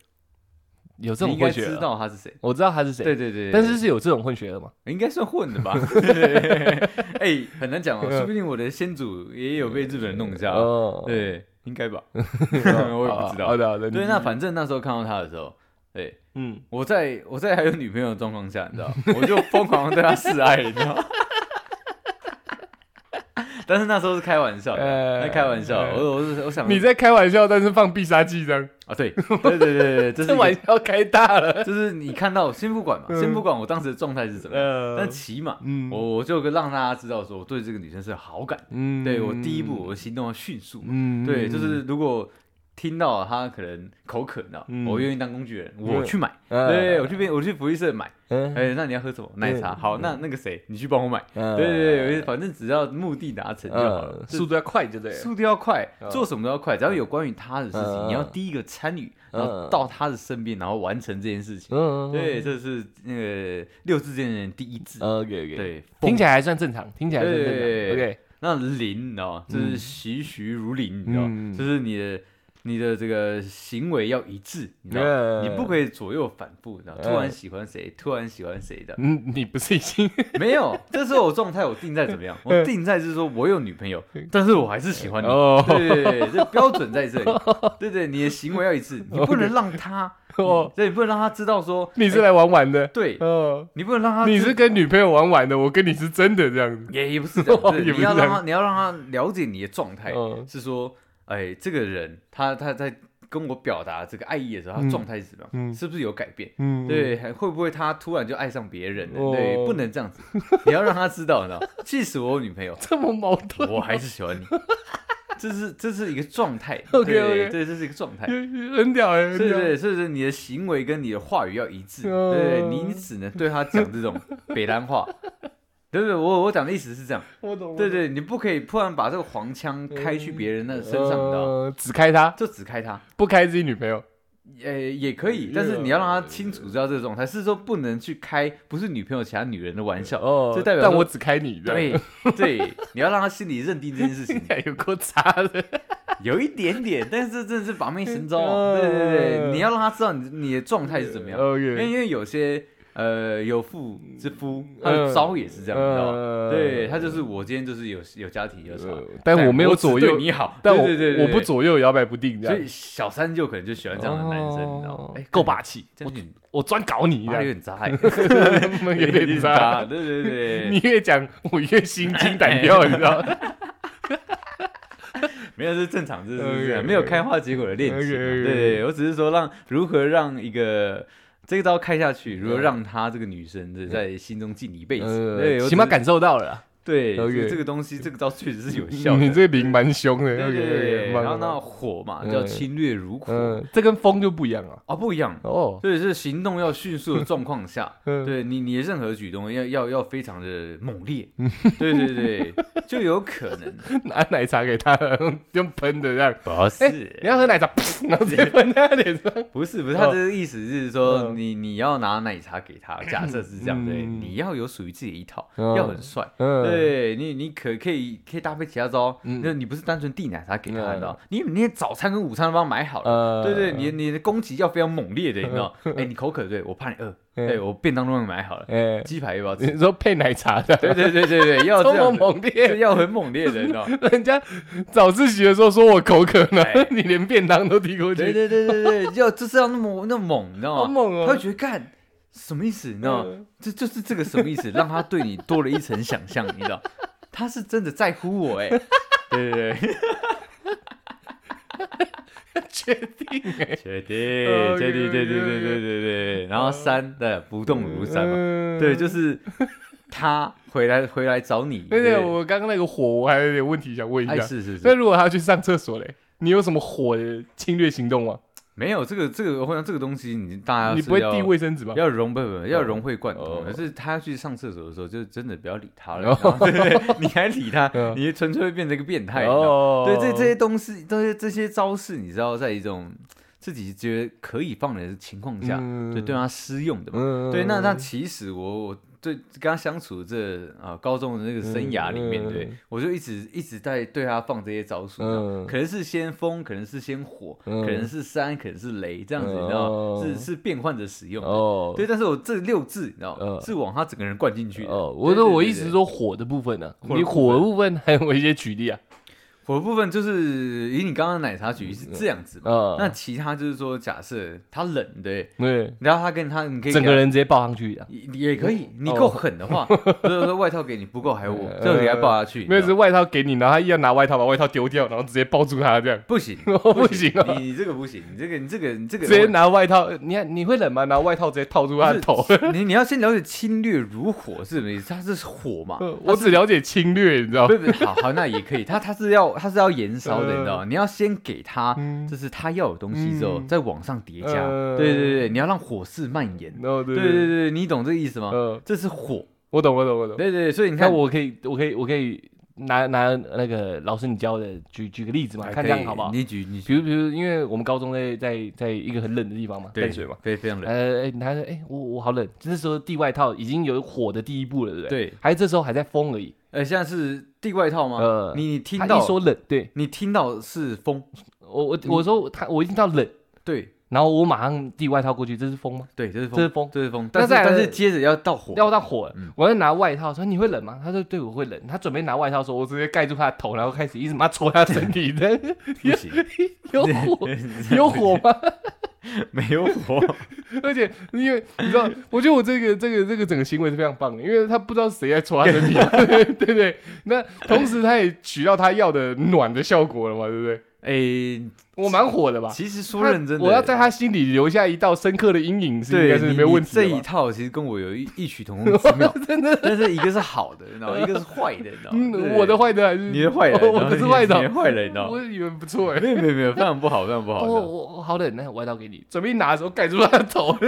有这种混血儿啊，道他是谁。我知道他是谁，对对对，但是是有这种混血的吗？应该算混的吧？对 哎，很难讲哦，嗯说不定我的先祖也有被日本人弄一下哦。哦，对，应该吧。我 我也不知道好的好的，对，那反正那时候看到他的时候，对嗯，我在我在还有女朋友的状况下，你知道，我就疯狂对他示爱，你知道。但是那时候是开玩笑在开玩笑。我我是我想你在开玩笑，但是放必杀技这样，啊，对对对对对，这是玩笑开大了。就是你看到先不管嘛，嗯先不管我当时的状态是怎么但起码嗯我我就让大家知道说我对这个女生是有好感。嗯对我第一步，我的行动要迅速嘛。嗯对，就是如果听到他可能口渴呢，嗯我愿意当工具人，我去买。呃对，我去边我去福利社买。嗯哎，那你要喝什么奶茶？嗯好，那那个谁，你去帮我买。嗯对对对，反正只要目的达成就好了速度要快就对。速度要快，嗯做什么都要快，只要有关于他的事情，嗯你要第一个参与，嗯然后到他的身边，然后完成这件事情。嗯，对，这是那个六字真人第一字。OK OK，，对，听起来还算正常，听起来算正常。OK，那林，你知道吗？就是嗯栩栩如林，你知道吗？嗯就是你的你的这个行为要一致，你知道吗？嗯你不可以左右反复，你知道吗？嗯突然喜欢谁，突然喜欢谁的，嗯，你不是已经 没有。这时候我状态我定在怎么样？我定在是说我有女朋友，但是我还是喜欢你。哦对对对，这标准在这里。对对，你的行为要一致，你不能让他，哦，对，你不能让他知道说你是来玩玩的。对，哦，你不能让他你是跟女朋友玩玩的，我跟你是真的这样子。也也不是你要让他，你要让他了解你的状态，嗯是说，哎，这个人他他在跟我表达这个爱意的时候，他嗯状态是什么样？嗯是不是有改变？嗯，对，还会不会他突然就爱上别人了？哦对，不能这样子，你要让他知道，你知道，即使我有女朋友，这么矛盾。我还是喜欢你。这是这是一个状态 OK，OK 对对，这是一个状态。很屌哎，很屌。对对，所以说你的行为跟你的话语要一致，哦对你你只能对他讲这种北兰话，对不对？我我讲的意思是这样，我懂。对对，你不可以突然把这个黄腔开去别人的身上，你知道吗？呃，只开他，就只开他，不开自己女朋友。呃，也可以，但是你要让他清楚知道这个状态，是说不能去开不是女朋友其他女人的玩笑，哦，就代表但我只开你。对对，你要让他心里认定这件事情，有够渣的。有一点点，但是这真的是把妹神招，嗯对对对，你要让他知道你你的状态是怎么样，因为因为有些呃有妇之夫，他的招也是这样，你知道吗？嗯对他就是我今天就是有有家庭有小孩呃，但我没有左右，你好，但我对对对对我不左右摇摆不定所以。小三就可能就喜欢这样的男生，你知道吗哦？哎，够霸气，这样有点我专搞你有样，点渣欸，有点渣。对对对，你越讲我越心惊胆跳，你知道吗？没有这是正常，这是没有开花结果的恋情对，我只是说让如何让一个这个刀开下去，如何让他这个女生的在心中记你一辈子。起码感受到了啦。对这个东西，这个招确实是有效你。这个灵蛮凶的。对对对，然后那那火嘛嗯。叫侵略如火，嗯，这跟风就不一样啊。哦不一样，哦，所以是行动要迅速的状况下，嗯，对你你的任何举动要要要非常的猛烈，对对对，就有可能。拿奶茶给他，用喷的这样。不哎是你要喝奶茶，噗然后直接喷在他脸上。不是不是，他这个意思是说，嗯。你你要拿奶茶给他，假设是这样对，嗯。你要有属于自己一套，嗯。要很帅，对你你可可以可以搭配其他招，嗯那你不是单纯递奶茶给他，嗯你？你早餐跟午餐都帮他买好了。呃，对对，你你的攻击要非常猛烈的，你知道？哎，你口渴对，我怕你饿，嗯哎，我便当都买好了，哎，鸡排要不要吃？你说配奶茶的，对对对对对，要 这么猛烈是，要很猛烈的，你知道？人家早自习的时候说我口渴呢哎，你连便当都递过去，对对对对对，要就是要那么那么猛，你知道吗？好猛哦！他会觉得干什么意思？你知道这就是这个什么意思？让他对你多了一层想象，你知道？他是真的在乎我 哎，对对 对，确定哎，确定，哦确定，对对对对对对对。然后三的不动如山对，就是他回来回来找你。对对我刚刚那个火，我还有点问题想问一哎下。是是是，那如果他要去上厕所嘞，你有什么火的侵略行动吗？没有这个这个，我想这个东西你大家你不会递卫生纸吧？要融不不要融会贯哦。通，可是他去上厕所的时候，就真的不要理他了，你还理他 嗯，你纯粹会变成一个变态。对，这这些东西，这些这些招式，你知道，在一种自己觉得可以放的情况下，就对对他施用的嘛。嗯。对，那那其实我我对跟他相处这啊高中的那个生涯里面，嗯对我就一直一直在对他放这些招数，嗯可能是先风，可能是先火，嗯可能是山，可能是雷，这样子，你知道哦？是是变换着使用的。哦，对，但是我这六字，你知道，嗯是往他整个人灌进去的。哦，我说我意思是说火的部分呢，你火的部分还有一些举例啊，火的部分就是以你刚刚的奶茶举例是这样子嘛，嗯，那其他就是说，假设他冷，对，对，然后他跟他，你可以给他整个人直接抱上去的，也也可以，你哦够狠的话，就是说外套给你不够还有我，呃这个给他抱下去，没有是你知道外套给你，然后他一要拿外套把外套丢掉，然后直接抱住他这样，不行 不行啊。你你这个不行，你这个你这个你这个直接拿外套，你看你会冷吗？拿外套直接套住他的头，你你要先了解侵略如火是什么意思，它是火嘛，我只了解侵略，你知道吗？不不好好那也可以，他他是要它是要燃烧的，你知道吗？你要先给他就是他要有东西之后嗯，再往上叠加，呃。对对对，你要让火势蔓延，哦，对对对。对，你懂这个意思吗？嗯，这是火，我懂，我懂，我懂。对对，所以你看，我可以，我可以，我可以拿拿那个老师你教的举举个例子嘛，看这样好不好？你举你举，比如，比如，因为我们高中在在在一个很冷的地方嘛，对淡水嘛，非非常冷，呃，哎，他说，哎，我我好冷，这时候递外套已经有火的第一步了，对不对？对，还这时候还在风而已。呃，现在是地外套吗？呃，你你听到说冷，对你听到是风，我我我说他我一听到冷，对然后我马上递外套过去，这是风吗？对，这是风，这是风。这是风，但是但是接着要到火，要到火我要拿外套，说你会冷吗？他说对，我会冷。他准备拿外套的时候，我直接盖住他的头，然后开始一直妈戳他身体的，不行，有火，有火吗？没有火，而且因为你知道，我觉得我这个这个这个整个行为是非常棒的，因为他不知道谁在戳他身体，对对不对？那同时他也取到他要的暖的效果了嘛，对不对？哎，我蛮火的吧？其实说认真的，我要在他心里留下一道深刻的阴影，是应该是没有问题的。这一套其实跟我有异异曲同工之妙，真的，但是一个是好的，你知道吗？一个是坏的，你知道吗？嗯，我的坏的还是你的坏的，我我不是坏的你的坏的，你知道吗？我以为不错哎。没有没有没有，非常不好，非常不好。我我好冷，那外套给你，准备一拿的时候盖住他的头。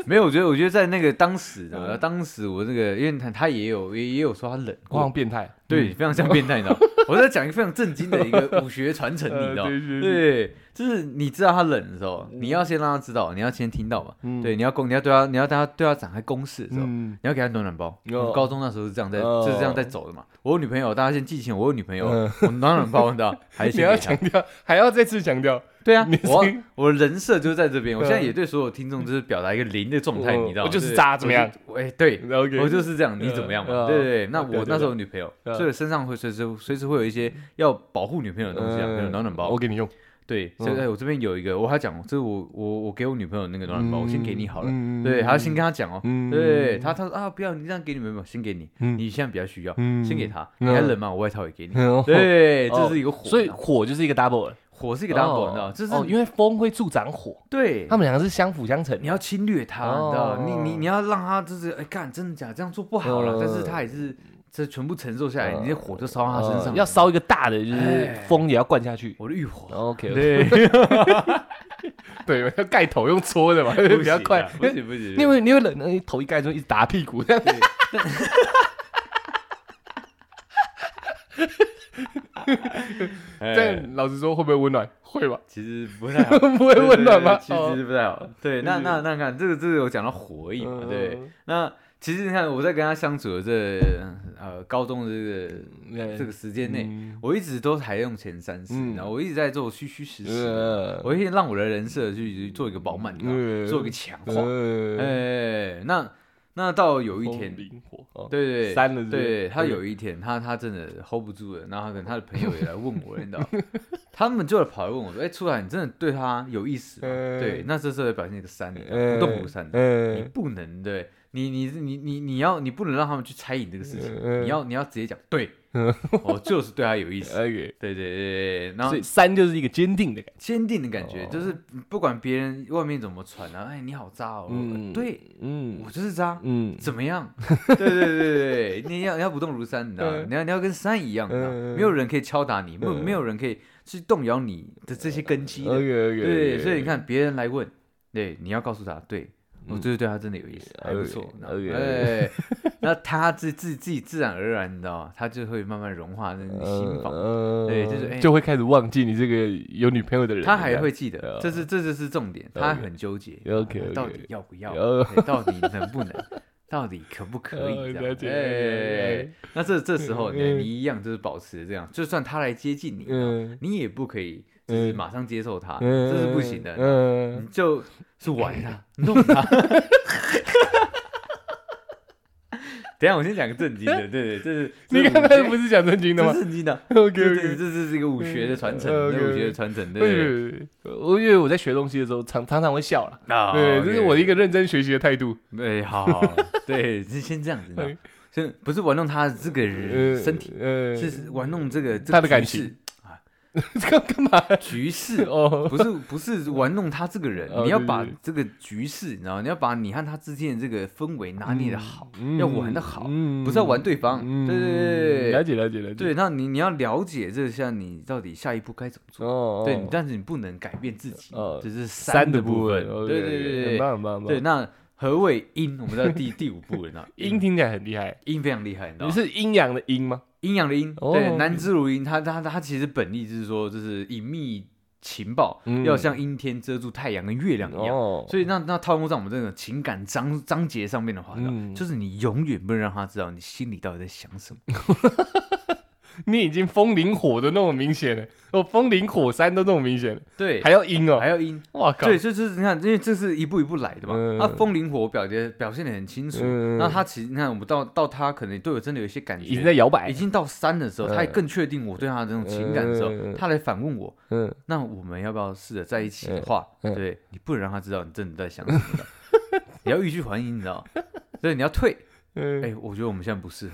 没有，我觉得我觉得在那个当时的，嗯当时我那个，因为他他也有也也有说他冷我好像，变态，对，非常像变态，你知道吗？我在讲一个非常震惊的一个武学传承，呃你知道吗？对对对对，就是你知道他冷的时候，你要先让他知道，你要先听到嘛。嗯对，你要攻，你要对他，你要对他对他展开攻势的时候，嗯，你要给他暖暖包。哦我高中那时候是这样在，哦就是这样在走的嘛。我有女朋友，大家先记清，我有女朋友，嗯我暖暖包，你知道，还要强调，还要再次强调，对啊，我我人设就是在这边。我嗯现在也对所有听众就是表达一个零的状态，嗯你知道吗？我就是渣怎么样？哎，对，我就是这样，你怎么样嘛？嗯对对对，那我那时候有女朋友，嗯所以身上会随时随时会有一些要保护女朋友的东西啊，比如暖暖包我。给你用，对，嗯所以哎我这边有一个，我还讲，这是我我我给我女朋友那个暖暖包，我先给你好了。嗯对，还要先跟她讲哦。嗯对，她她说啊，不要，你这样给你女朋友，先给你，嗯你现在比较需要，嗯先给她。嗯你还冷吗？我外套也给你。嗯对，哦这是一个火，所以火就是一个 double，火是一个 double，你知道，哦就是哦，因为风会助长火，对他们两个是相辅相成。你要侵略他，你知道，哦你你你要让他就是哎干，真的假的这样做不好了，嗯但是他也是这全部承受下来，嗯你这火就烧到他身上，呃要。烧一个大的，就是哎。风也要灌下去。我的浴火，OK，对，对，要盖头用搓的嘛，比较快。不行不行，你会你会冷，你头一盖就一直打屁股，这 样哎这样老实说会不会温暖？会吧？其实不太好，不会温暖吗？其实不太好。对，那那那看这个这个有讲到火而已嘛，对。嗯那其实你看我在跟他相处的这呃高中的这个这个时间内，嗯我一直都还用前三十，嗯然后我一直在做虚虚实实我一直让我的人设去做一个饱满，做一个强化。呃哎，那那到有一天，灵活，哦对对对，删了是是？对他有一天，他他真的 hold 不住了，然后可能他的朋友也来问我，你知道，他们就跑来问我说：“哎，出来，你真的对他有意思吗？”嗯对，那这时候表现一个三，不动不删的，你嗯不能对，你你你你你要你不能让他们去猜疑这个事情，嗯你要你要直接讲，对嗯，我就是对他有意思。对对对对，然后所以三就是一个坚定的感觉，坚定的感觉，哦。就是不管别人外面怎么传啊，哎，你好渣哦，嗯。对嗯。我就是渣，嗯，怎么样？对对对对对，你要你要不动如山，你知道吗？嗯。你要你要跟山一样，你知道吗嗯。没有人可以敲打你，没有嗯。没有人可以去动摇你的这些根基对，所以你，看别人来问，对，你要告诉他，对我嗯就是对他真的有意思，还不错。OK，你知道吗哎，那他自自自己自然而然，你知道吗？他就会慢慢融化那个心房。对就是哎就会开始忘记你这个有女朋友的人，他还会记得，这是这就是重点，他很纠结 OK，OK 到底要不要，到底能不能，到底可不可哦以？这样那这这时候你一样就是保持这样，就算他来接近你，嗯你也不可以就是嗯。马上接受他，嗯，这是不行的。嗯你就是玩他，弄他。等一下，我先讲个正经的，对对，这是你刚才不是讲正经的吗？正经的？OK 这这是一个武学的传承，武学的传承，对对对，我因为我在学东西的时候，常常常会笑了，对。这是我的一个个认真学习的态度。对，好，对，是先这样子，先不是玩弄他这个人身体，呃，是玩弄这个他的感情 干干嘛？局势 哦，不是不是玩弄他这个人，你要把这个局势，你知道，你要把你和他之间的这个氛围拿捏的好，嗯要玩的好嗯不是要玩对方。嗯对对对了解了解了解。对，那你你要了解这下你到底下一步该怎么做。哦，对，但是你不能改变自己，哦这是三的部分。OK，对对对很对棒很棒很棒。对，那何谓阴？我们知道第 第五步了，那阴听起来很厉害，阴非常厉害，你知道你？是阴阳的阴吗？阴阳的阴，哦对，南之如阴，他他他其实本意就是说，就是隐秘情报嗯要像阴天遮住太阳跟月亮一样。哦，所以那那套用在我们这个情感章 章节上面的话，嗯就是你永远不能让他知道你心里到底在想什么。你已经风林火的那么明显了，哦，风林火山都那么明显了，对，还要阴哦，还要阴。哇靠，对，就是你看，因为这是一步一步来的嘛。嗯他风林火表现表现的很清楚，嗯那他其实你看，我们到到他可能对我真的有一些感觉已经觉，在摇摆已，经到三的时候，嗯他也更确定我对他的这种情感的时候，嗯他来反问我，嗯，那我们要不要试着在一起的话，对你不能让他知道你真的在想什么的，你要欲拒还迎，你知道吗？对，你要退。嗯哎、我觉得我们现在不适合。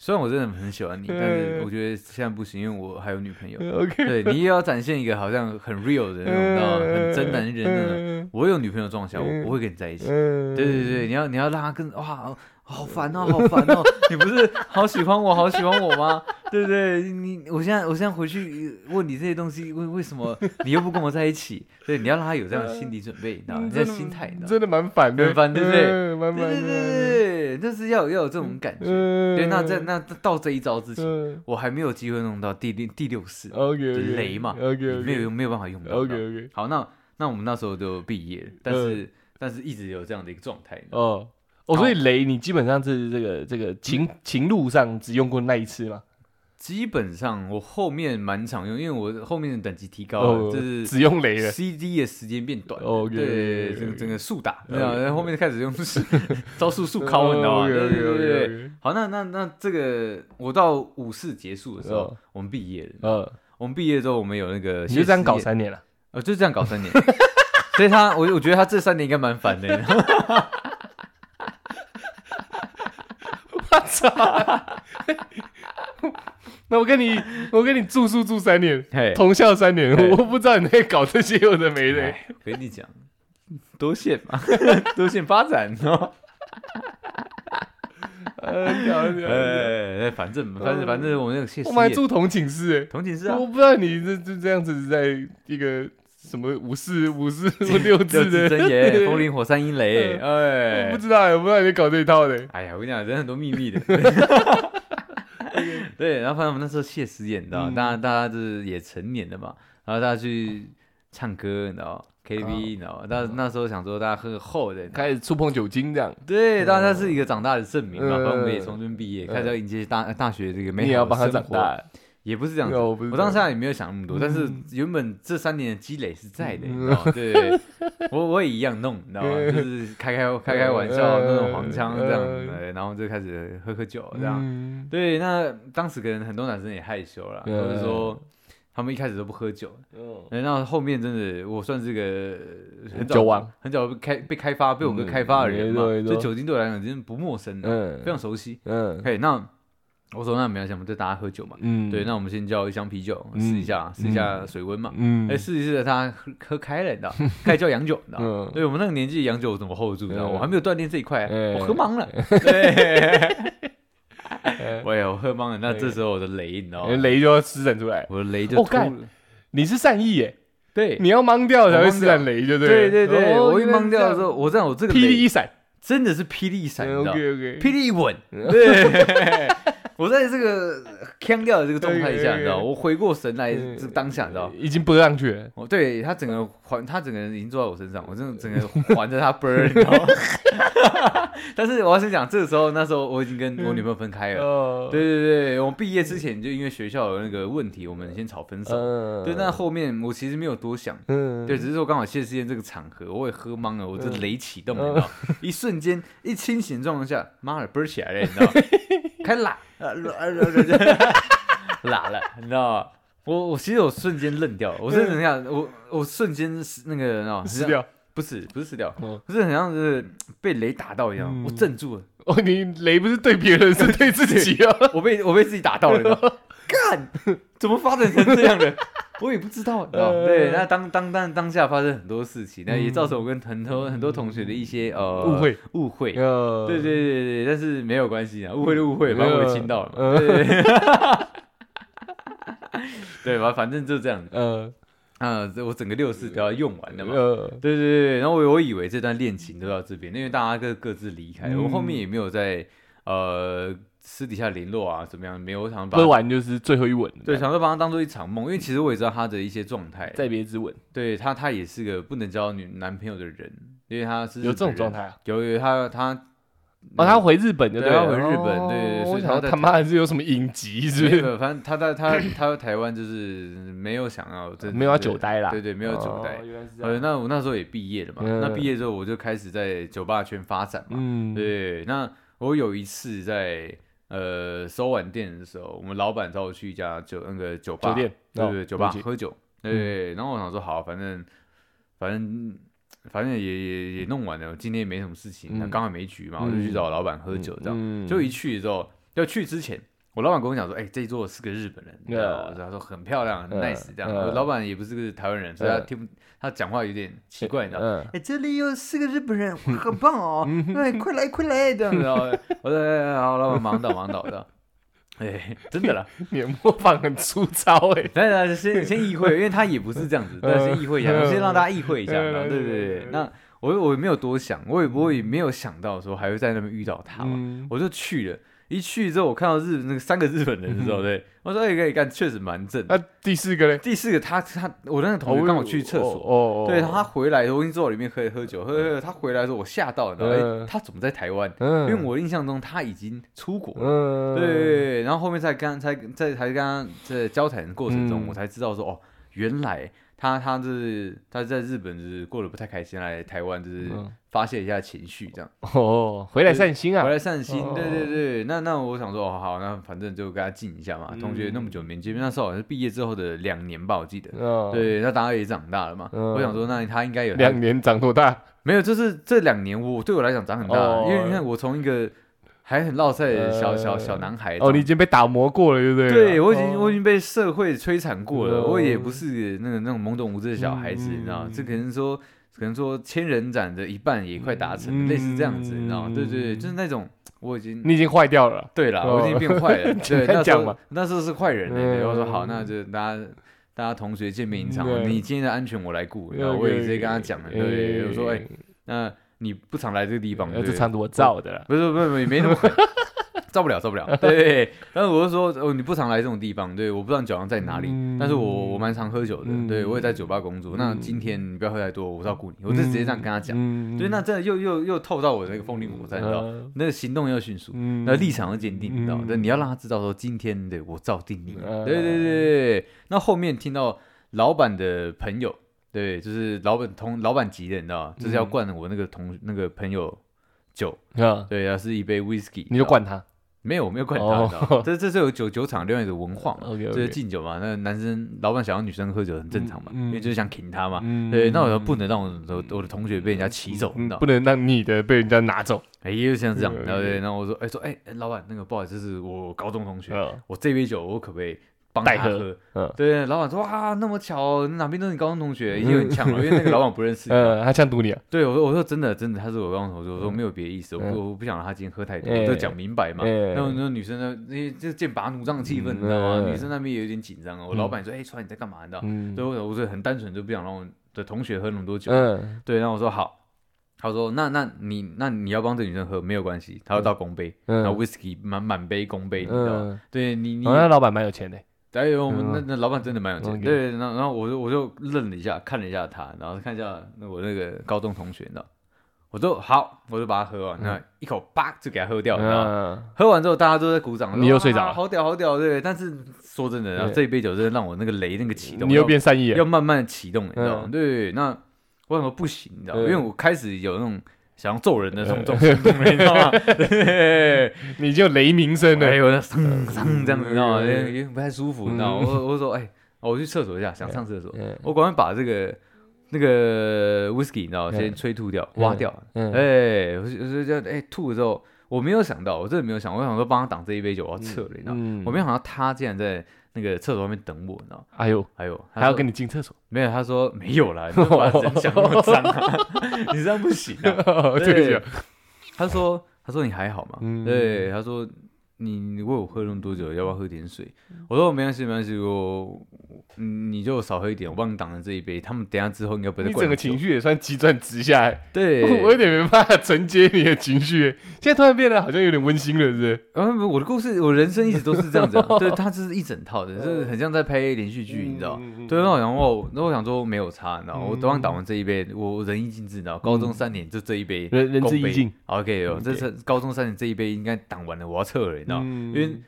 虽然我真的很喜欢你，但是我觉得现在不行，因为我还有女朋友。，OK，对你也要展现一个好像很 real 的那种，你知道？很真男人那种。嗯我有女朋友状况下，嗯我不会跟你在一起。嗯，对对对，你要你要让他跟哇，好烦哦，好烦哦！你不是好喜欢我，好喜欢我吗？对不对？你我现在我现在回去问你这些东西，为为什么你又不跟我在一起？对，你要让他有这样的心理准备，你知道吗？心态，你知道吗？真的蛮烦的，很烦对不对嗯蛮烦对对对，对，就是要要有这种感觉。嗯，对，那在那到这一招之前，嗯我还没有机会弄到第六第六式，，OK，雷嘛，OK，没有没有办法用到。，OK OK，好，那那我们那时候就毕业了，但是但是一直有这样的一个状态。哦。哦，所以雷你基本上是这个这个情情路上只用过那一次吗？基本上我后面蛮常用，因为我后面的等级提高哦了，就是只用雷了。CD 的时间变短对整个整个速打然后后面就开始用 招数速哦敲，你知道吗？对对对好，那那那这个我到五四结束的时候哦，我们毕业了。嗯，我们毕业之后，我们有那个你就这样搞三年了？呃，就这样搞三年，所以他我我觉得他这三年应该蛮烦的。我操！那我跟你，我跟你住宿住三年，嘿，同校三年，嘿我不知道你在搞这些有的没的。哎我跟你讲，多线嘛，多线发展哦。呃，哎，反正反正反正我那个谢师我们还宴住同寝室哎，同寝室啊，我不知道你这这这样子在一个什么五四五四五六六字字的真言，风林火山阴雷，我哎。不，知道，我不知道你搞这一套的。哎呀，我跟你讲，人很多秘密的。对，然后反正我们那时候谢师宴，你知道大家大家就是也成年了嘛，然后大家去唱歌，你知道 KTV，你知道吗？那那时候想说大家喝个厚的，开始触碰酒精这样，对，当然它是一个长大的证明嘛。我们也从这边毕业，开始要迎接大大学这个美好的生活，长大。也不是这样子。我当下也没有想那么多，但是嗯。原本这三年的积累是在的，嗯。你知道吗？对对对，我我也一样弄，你知道吗？就是开开开开玩笑，嗯那种黄腔这样，子对然后就开始喝喝酒这样。嗯。对，那当时可能很多男生也害羞了，嗯。或者说他们一开始都不喝酒，嗯。哎那后面真的我算是个很早酒王，很早被开被开发被我哥开发的人嘛，嗯没错没错所以酒精对我来讲真的不陌生的，嗯。非常熟悉。嗯。OK，那我说那没关系，我们就大家喝酒嘛。嗯对，那我们先叫一箱啤酒嗯试一下，试一下水温嘛。嗯哎，试一试，他喝喝开了，你知道，开始叫洋酒，你知道。嗯 对我们那个年纪，洋酒怎么 hold 住？你知道，嗯我还没有锻炼这一块，嗯我喝懵了。对，哎我有喝懵了。那这时候我的雷，你知道吗？雷就要施展出来。我的雷就突哦干你是善意耶，对你要懵掉才会施展雷，就对对对对，哦我一懵掉的时，候，我知道我这个霹雳一闪，真的是霹雳一闪，你知道，OK OK，霹雳一吻。对，我在这个腔调的这个状态下，你知道，我回过神来，嗯这当下，你知道。已经播上去了。哦，对他整个环，他整个人已经坐在我身上，我真的整个环着他啵儿，你知道吗？但是我要先讲，这个时候那时候我已经跟我女朋友分开了。哦，对对对，我毕业之前就因为学校有那个问题，我们先吵分手。嗯对，那后面我其实没有多想，嗯对，只是说刚好谢师宴这个场合，我也喝懵了，我这嗯雷启动了，你知道，一瞬间一清醒的状况下，妈的倍儿起来了，你知道，开始拉，呃拉 了，你知道吗？我我其实我瞬间愣掉了，我是怎样？我我瞬间那个，你知道吗撕，掉。不是不是死掉，嗯不是很像是被雷打到一样，嗯我镇住了，哦，你雷不是对别人，是对自己啊。我被我被自己打到了，你知道吗干，怎么发展成这样的？我也不知道，你知道吗？呃对，那当当当当下发生很多事情，那也造成我跟很多很多同学的一些呃误会。误会。呃。对对对对，但是没有关系啊，误会就误会，反正我也亲到了对对对，对吧？反正就这样子。呃。啊，这我整个六四都要用完了嘛。呃。对对对，然后我我以为这段恋情都到这边，因为大家各各自离开，嗯。我后面也没有在呃私底下联络啊，怎么样？没有，我想把喝完就是最后一吻，对，想说把它当做一场梦，因为其实我也知道他的一些状态，再别之吻，对他他也是个不能交女男朋友的人，因为他是有这种状态啊？有有他他哦，他回日本就对了他回日本哦对对对所以我想他妈的是有什么影集是不是？反正他在他他在台湾就是没有想要这没有要久待啦，对对，没有久待哦。原来是这呃，样。那我那时候也毕业了嘛，嗯那毕业之后我就开始在酒吧圈发展嘛。嗯，对，那我有一次在呃收完店的时候，我们老板找我去一家酒那个酒吧，酒店对对对，酒吧喝酒。对，然后我想说好，反正反正反正也也也弄完了，今天也没什么事情，那嗯刚好没局嘛，我就去找老板喝酒这样。嗯就一去之后，要去之前，我老板跟我讲说，哎、这一桌是个日本人，你知道吗？呃他说很漂亮，很呃 nice 这样。老板也不是个台湾人，所以他呃听不，他讲话有点奇怪，你知道吗。嗯。哎、这里有四个日本人，很棒哦！哎，快来快来，这样子哦。我说，哎好，老板忙到忙倒的。哎，真的啦，你的模仿很粗糙哎，来来，先先意会，因为他也不是这样子，但，先意会一下，先让大家意会一下，嗯。然后对对对，那我我也没有多想，我也我也没有想到说还会在那边遇到他嘛，嗯。我就去了。一去之后，我看到日那个三个日本人的时候，对我说：“哎，可以干，确实蛮正。”那第四个嘞？第四个，他他我那个同学刚好去厕所，哦，对他回来，我已经坐在里面可以喝酒，喝喝喝，他回来的时候我吓到，你知道吗？嗯哎，他怎么在台湾？嗯，因为我印象中他已经出国了。嗯，对，然后后面在刚才在才跟他在交谈的过程中，嗯我才知道说哦，原来他他就是他在日本就是过得不太开心，来台湾就是嗯发泄一下情绪这样，哦，回来散心啊。回，来散心。哦。对对对，那那我想说哦好，那反正就跟他敬一下嘛，嗯。同学那么久没见面，那时候好像是毕业之后的两年吧，我记得。哦，对，那大家也长大了嘛，嗯。我想说那他应该有他两年长多大？没有，就是这两年我对我来讲长很大，哦。因为你看我从一个还很落赛的小小小男孩哦，你已经被打磨过了，对不对？对我已经哦。我已经被社会摧残过了，哦我也不是那个那种懵懂无知的小孩子，嗯。你知道吗？这可能说可能说千人斩的一半也快达成，嗯类似这样子，你知道吗？嗯对对对，就是那种我已经你已经坏掉了。对了，哦。我已经变坏了，对，那时候敢讲嘛。那时候是坏人，对，嗯。我说好，那就大家。大家同学见面一场，你今天的安全我来顾，然后我也直接跟他讲了，对，我说哎，那你不常来这个地方，这场子我造的啦。不是不是不是没那么狠，照不了，照不了。对，然后我就说，哦，你不常来这种地方，对，我不知道你酒量在哪里，嗯但是我我蛮常喝酒的，嗯对我也在酒吧工作。那嗯今天你不要喝太多，我照顾你，我就直接这样跟他讲。嗯对，那真的又又又透到我的那个风铃火山，你知道，嗯那个行动要迅速，嗯那立场要坚定，你知道吗？嗯对，你要让他知道说，今天的我照定你。嗯对对对对。那后面听到老板的朋友，对，就是老板同老板级的，你知道吗？就是要嗯灌我那个同那个朋友酒，啊，对，他是一杯 whisky，你就灌他没有，我没有管他，哦你知道吗这这是有酒酒厂另外一个文化嘛就是敬酒嘛。那男生老板想要女生喝酒很正常嘛，因为就是想请他嘛。嗯对，那我就不能让我的我的同学被人家骑走，你知道吗嗯不？能让你的被人家拿走。哎，就像这样，嗯然后对，然后我说，哎，说，哎，哎老板，那个不好意思，是我高中同学，嗯我这杯酒我可不可以帮他喝？嗯对，老板说，哇，那么巧哦，哪边都是 你高中同学，已经很强了，因为那个老板不认识你。嗯，他呛堵你啊？对，我说我说真的真的，他是我高中同学，我说没有别的意思，我我不想让他今天喝太多，就讲明白嘛。哎然后那女生呢，那些就剑拔弩张的气氛，你知道吗？嗯女生那边也有点紧张哦。我老板说，哎，川你在干嘛？你知道？嗯对，我我就很单纯，就不想让我的同学喝那么多酒。嗯对，然后我说好。他说：“那那你那你要帮这女生喝没有关系，他要倒公杯，然后嗯 whisky 满满杯公杯，你知道吗？嗯，对你你好像老板蛮有钱的。哎呦，我们嗯那那老板真的蛮有钱。对，然后然后我就我就愣了一下，看了一下他，然后看一下那我那个高中同学，你知道，我就好，我就把它喝完，那一口叭就给他喝掉，你知道。嗯，喝完之后，大家都在鼓掌，你又睡着了哇好屌，好屌，对。但是说真的，然后这一杯酒真的让我那个雷那个启动，你又变善意了。要慢慢启动，你知道吗？嗯对，那我想说不行，你知道因为我开始有那种想要揍人的这种这种冲动，你知道吗？对，你就雷鸣声了。哎呦，那桑桑这样子，你知道吗？嗯有点不太舒服，你知道吗？我我说，哎，我去厕所一下，想上厕所，嗯我赶快把这个那个 whisky，你知道先吹吐掉，挖掉。嗯哎，我就这样，哎，吐的时候，我没有想到，我真的没有想，我想说帮他挡这一杯酒，我要撤了，你知道我没有想到他竟然在那个厕所外面等我，你知道吗？哎呦，还有，还要跟你进厕所。没有，他说没有了，你不要把 人想那么脏啊，你这样不行啊。对。他说，他说你还好吗？嗯对，他说你你为我喝那么多酒，要不要喝点水？我说没关系，没关系，我嗯你就少喝一点，我帮你挡了这一杯。他们等一下之后应该不会再你整个情绪也算急转直下来，对，我有点没办法承接你的情绪。现在突然变得好像有点温馨了，是不是？然后我的故事，我人生一直都是这样子、啊，对，它这是一整套的，就是很像在拍连续剧，你知道对，那我想哦，那我想说没有差，你知道吗？我嗯刚挡完这一杯，我仁义尽致，你知道，高中三年就这一杯，仁仁至公杯义尽。OK 哦，这是高中三年这一杯应该挡完了，我要撤了，你知道？嗯因为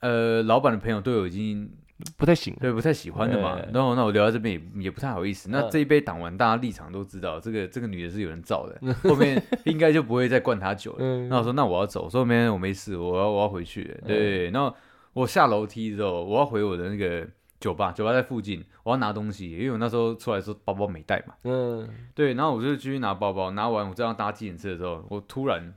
呃，老板的朋友对我已经不太行。对不太喜欢的嘛哎，然后那我留在这边也也不太好意思。那嗯这一杯挡完，大家立场都知道，这个这个女的是有人造的，后面应该就不会再灌她酒了。嗯那我说那我要走，我说没人，我没事，我要我要回去了。对，然后我下楼梯之后，我要回我的那个酒吧，酒吧在附近，我要拿东西，因为我那时候出来的时候包包没带嘛。嗯对，然后我就继续拿包包，拿完我正要搭计程车的时候，我突然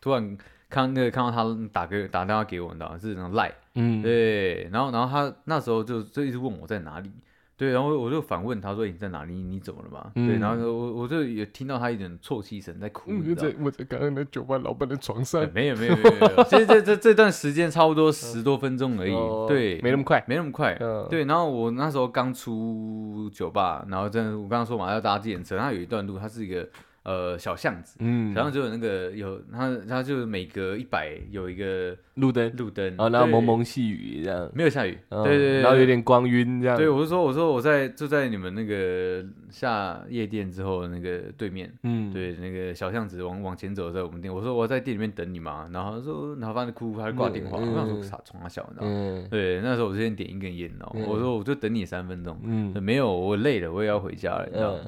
突然看那个看到他打给打电话给我，你知道吗？是那种赖。嗯，对，然后然后他那时候就就一直问我在哪里，对，然后我就反问他说你在哪里？你怎么了嘛？对，嗯然后我我就也听到他一点啜泣声在哭，你嗯，知道吗在我在刚刚那酒吧老板的床上哎，没有没有没有其实，这这这这段时间差不多十多分钟而已，哦对，没那么快。没那么快。嗯，对，然后我那时候刚出酒吧，然后真的我刚刚说嘛要搭计程车，它有一段路，它是一个呃小巷子，嗯，然后就有那个有它它就每隔一百有一个路灯，路灯，哦，然后蒙蒙细雨这样，没有下雨，嗯对对对，然后有点光晕这样。对，我就说，我说我在就在你们那个下夜店之后那个对面，嗯，对，那个小巷子往往前走，在我们店。我说我在店里面等你嘛，然后说，然后反正哭，他就挂电话。嗯我想说傻冲他笑，你知道吗？嗯对，那时候我就先点一根烟，然后嗯我说我就等你三分钟。嗯没有，我累了，我也要回家了，你知道吗？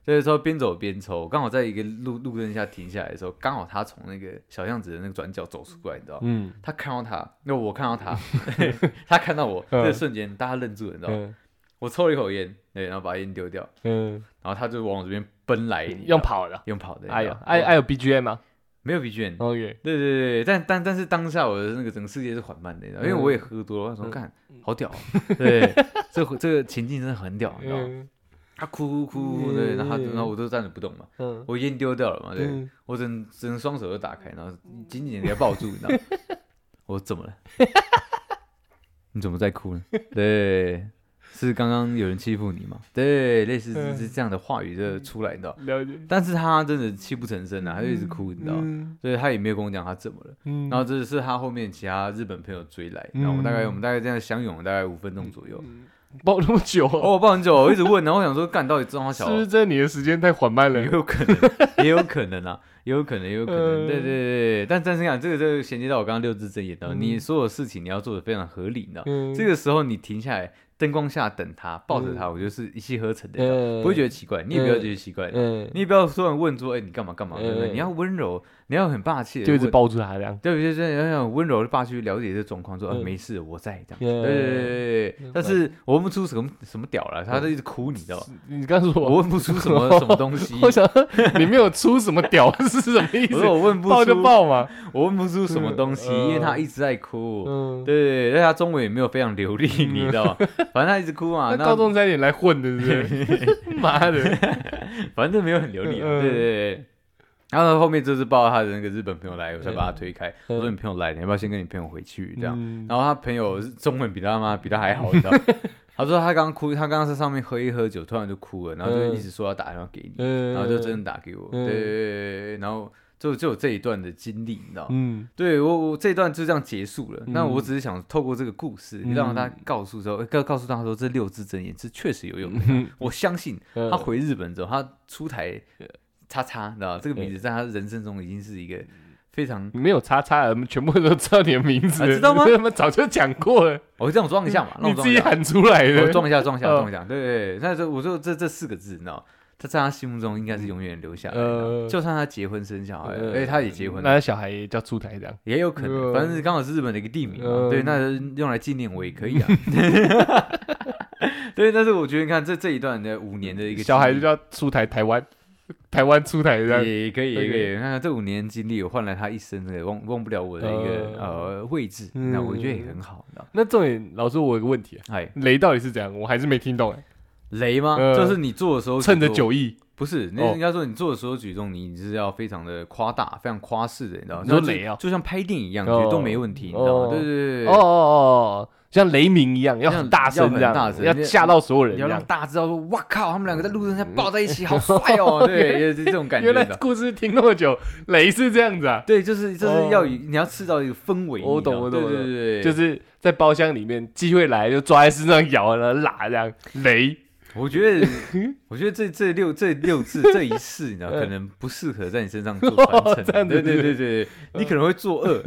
嗯所以说边走边抽，刚好在一个路路灯下停下来的时候，刚好他从那个小巷子的那个转角走出来，你知道？嗯。他看到他，那我看到他，他看到我，嗯。这个瞬间大家愣住了，你知道？嗯。我抽了一口烟，对，然后把烟丢掉，嗯，然后他就往我这边奔来，用跑的。用跑的，哎呦哎哎有 BGM 吗？没有 B G M，？OK，对对对，但但但是当下我的那个整个世界是缓慢的，因为我也喝多了，我说嗯。看好屌哦，对，这这个情境真的很屌，你知道吗？嗯他哭哭哭，对，然后他然后我就站着不动嘛，嗯，我烟丢掉了嘛，对嗯我整整双手都打开，然后紧紧的给他抱住，你知道吗？我说怎么了？你怎么在哭呢？对，是刚刚有人欺负你吗？对，类似嗯是这样的话语就出来，你知道。了解，但是他真的泣不成声啊，他就一直哭，你知道所以他也没有跟我讲他怎么了。嗯然后这是他后面其他日本朋友追来，然后我们大概嗯我们大概这样相拥了大概五分钟左右。抱那么久哦，哦，我抱很久，我一直问，然后我想说，干到底中华小？是不是在你的时间太缓慢了？也？有可能，也有可能啊，也有可能，也有可能，嗯对对对对。但但是讲这个这个衔接到我刚刚六字真言的，嗯你所有事情你要做的非常合理，你知道。嗯这个时候你停下来，灯光下等他，抱着他，我觉得是一气呵成的，不会觉得奇怪，你也不要觉得奇怪，嗯，你也不要突然问说，哎，你干嘛干嘛，对不对？嗯你要温柔，你要很霸气的，就一直抱住他这样。对对对，要要温柔的霸气去了解这状况，说、没事，我在这样。嗯对对对对但是我问不出什么什么屌来，他就一直哭，你知道吗？你刚说我问不出什么 什么东西，我想你没有出什么屌 是什么意思？我说我问不抱就出，抱嘛。我问不出什么东西，嗯因为他一直在哭。嗯，对对对，但他中文也没有非常流利，你知道吗？反正他一直哭嘛，那那高中差点来混的，是不是？妈的，反正没有很流利对对对。然后后面就是抱他的那个日本朋友来，我才把他推开。嗯我说你朋友来，你要不要先跟你朋友回去？这样。嗯然后他朋友中文比他妈比他还好，你知道吗？他说他刚刚哭，他刚刚在上面喝一喝酒，突然就哭了，然后就一直说要打电话给你，嗯然后就真的打给我，对嗯。对对然后就就有这一段的经历，你知道吗？嗯。对我我这一段就这样结束了。嗯。那我只是想透过这个故事，嗯让他告诉说，告告诉他说这六字真言是确实有用的。嗯。我相信 嗯。他回日本之后，他出台叉叉，你知道这个名字在他人生中已经是一个非常，没有叉叉，我们全部都知道你的名字，啊知道吗他们早就讲过了，我这样装一下嘛，让你自己。喊出来的。我装一下，装一下，嗯装一下，对对對，那就我说这这四个字，你知道，他在他心目中应该是永远留下来的，呃就算他结婚生小孩，呃而且他也结婚了，那小孩也叫出台这样。也有可能，呃反正是刚好是日本的一个地名嘛，呃对，那用来纪念我也可以啊。对，但是我觉得你看这这一段的五年的一个小孩就叫出台台湾，台湾出台这样。也可以，也可以。OK 你看这五年经历，我换来他一生的忘忘不了我的一个呃呃位置，嗯那我觉得也很好。那重点，老师，我有个问题啊，哎，雷到底是怎样？我还是没听懂哎。雷吗？呃就是你做的时候趁着酒意，不是，那哦应该说你做的时候举重，你是要非常的夸大、非常夸饰的，你知道吗？你说雷啊就像拍电影一样，哦绝对没问题，你知道吗？对对对哦哦哦，像雷鸣一样，要很大声这样，要很大声要吓到所有人你要让。大家知道说，哇靠，他们两个在路灯下抱在一起，好 帅哦！对，也是这种感觉原来。故事听那么久，雷是这样子啊，对，就是就是哦要以你要制造一个氛围，我懂我懂对对对，对就是在包厢里面，机会来就抓在身上咬，然后拉这样雷。我觉得，我觉得这这六这六次 这一次，你知道，可能不适合在你身上做传承。对对对对，你可能会作恶。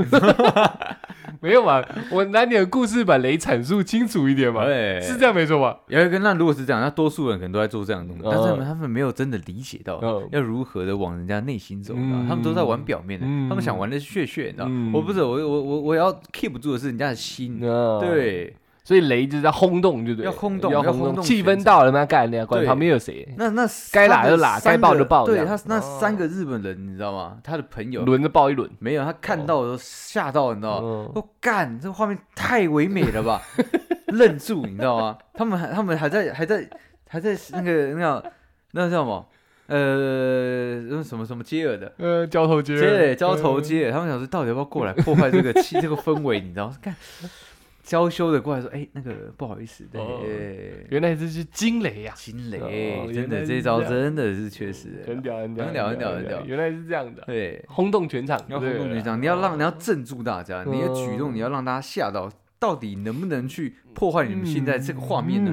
没有嘛？我拿你的故事把雷阐述清楚一点嘛，对，是这样没错吧？有一个，那如果是这样，那多数人可能都在做这样的东西，哦。但是他们没有真的理解到嗯要如何的往人家内心走，他们都在玩表面的，嗯。他们想玩的是血血，你知道嗯。我不是我我我我要 keep 住的是人家的心，嗯，对，所以雷就是在轰动，对不对，要轰动要要轰动气氛到了，那干那，管旁边有谁，那那该拉就拉该爆就爆对他那哦三个日本人，你知道吗？他的朋友轮着爆一轮。没有，他看到的时候吓到，你知道吗？嗯我干，这画面太唯美了吧！愣住，你知道吗？他们还他们还在还在还在那个那叫那叫什么？呃，那什么什么接耳的，呃，交头接耳交头接耳，他们想说到底要不要过来破坏这个气 这个氛围，你知道吗？干，娇羞的过来说，哎，那个不好意思，对，原来这是惊雷呀，惊雷，哦真的这招真的是确实很屌很屌很屌很屌很屌原来是这样的，对。轰动全场，要轰动全场，你要让你要镇住大家，你的举动嗯你要让大家吓到，到底能不能去破坏你们现在这个画面呢？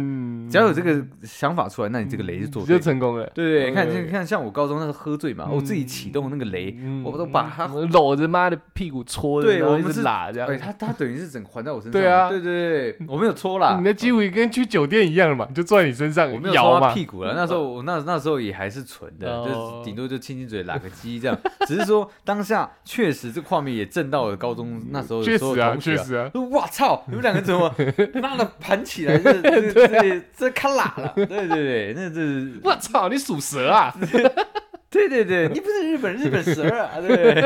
嗯只要有这个想法出来，那你这个雷就做就。成功了。对对，对看看，像我高中那时候喝醉嘛，我自己启动那个雷，嗯我都把他搂着妈的屁股搓对我们是拉这样对，。他他等于是整个环在我身上。对啊对对对，我没有搓啦你，的几乎跟去酒店一样嘛，就坐在你身上我没有搓他。屁股了。那时候我那那时候也还是纯的，哦就是顶多就亲亲嘴、拉个鸡这样。只是说当下确实这个画面也震到了高中那时候的确实啊，确实啊，说哇操！你们两个怎么 妈的盘起来？这 这这这看喇了？对对对，那这 我操，你属蛇啊！对对对，你不是日本日本蛇啊？对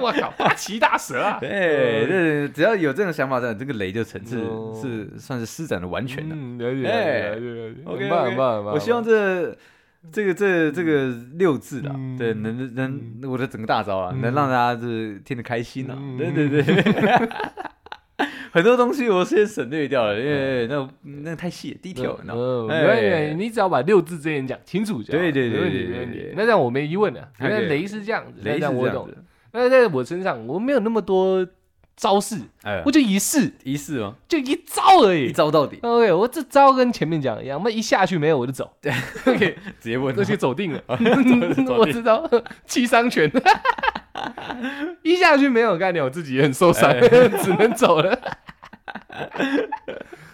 我靠，八岐大蛇啊！对对，只要有这种想法，这这个雷就层次哦是算是施展的完全的。嗯，了解哎了解了解，OK，很棒 OK。我希望这这个这这个六字啦，嗯对，能能我的整个大招啊，嗯能让大家是听得开心啊。嗯对对对，很多东西我先省略掉了，因为那那太细了，detail，你知道吗？嗯，哎没关系，你只要把六字真言讲清楚就好。对对对对。那这样我没疑问了，原来 OK 雷是这样子，雷是这样子，那在我身上，我没有那么多招式，哎。我，就一试，一试哦？就一招而已。一。招到底，OK，我这招跟前面讲一样，那一下去没有我就走。OK，直接问。而且走定了，我知道七伤拳，一下去没有概念，我自己也很受伤，哎 只能走了。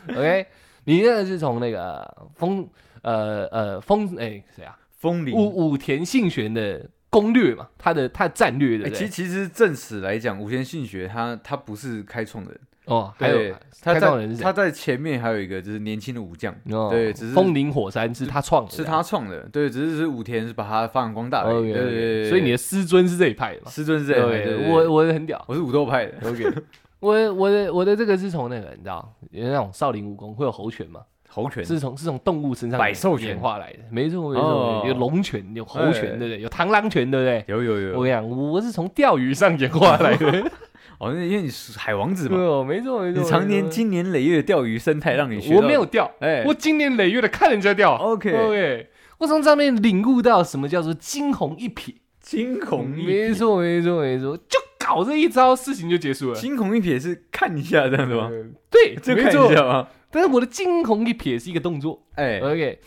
OK，你那个是从那个风呃呃风哎谁啊风铃。武武田信玄的攻略嘛，他的他的战略对哎，不对？其实其实正史来讲，武田信玄他他不是开创人，哦，还有他在他在前面还有一个就是年轻的武将，哦对只是风林火山是他创的，是他创的，对，只是是武田是把他发扬光大而已，OK，对对对对，所以你的师尊是这一派的嘛？师尊是这一派我我的很屌。我是武斗派的，OK，我我的我的这个是从那个你知道，有那种少林武功会有猴拳嘛，猴拳？是从是从动物身上百兽拳。演化来的，没错没哦。错，有龙拳，有猴拳，哎对不对？有螳螂拳，对不对？有有有，我跟你讲，我是从钓鱼上演化来的，哦，那因为你是海王子嘛，哦，没错没错，你常年经年累月的钓鱼生态让你学到，我没有钓，哎，我经年累月的看人家钓。OK，OK，我从上面领悟到什么叫做惊鸿一瞥，惊鸿一瞥。没，错没错没错，就搞这一招，事情就结束了。惊鸿一瞥是看一下这样子吗？呃对，就看一。下吗？但是我的惊鸿一瞥是一个动作。哎，，OK。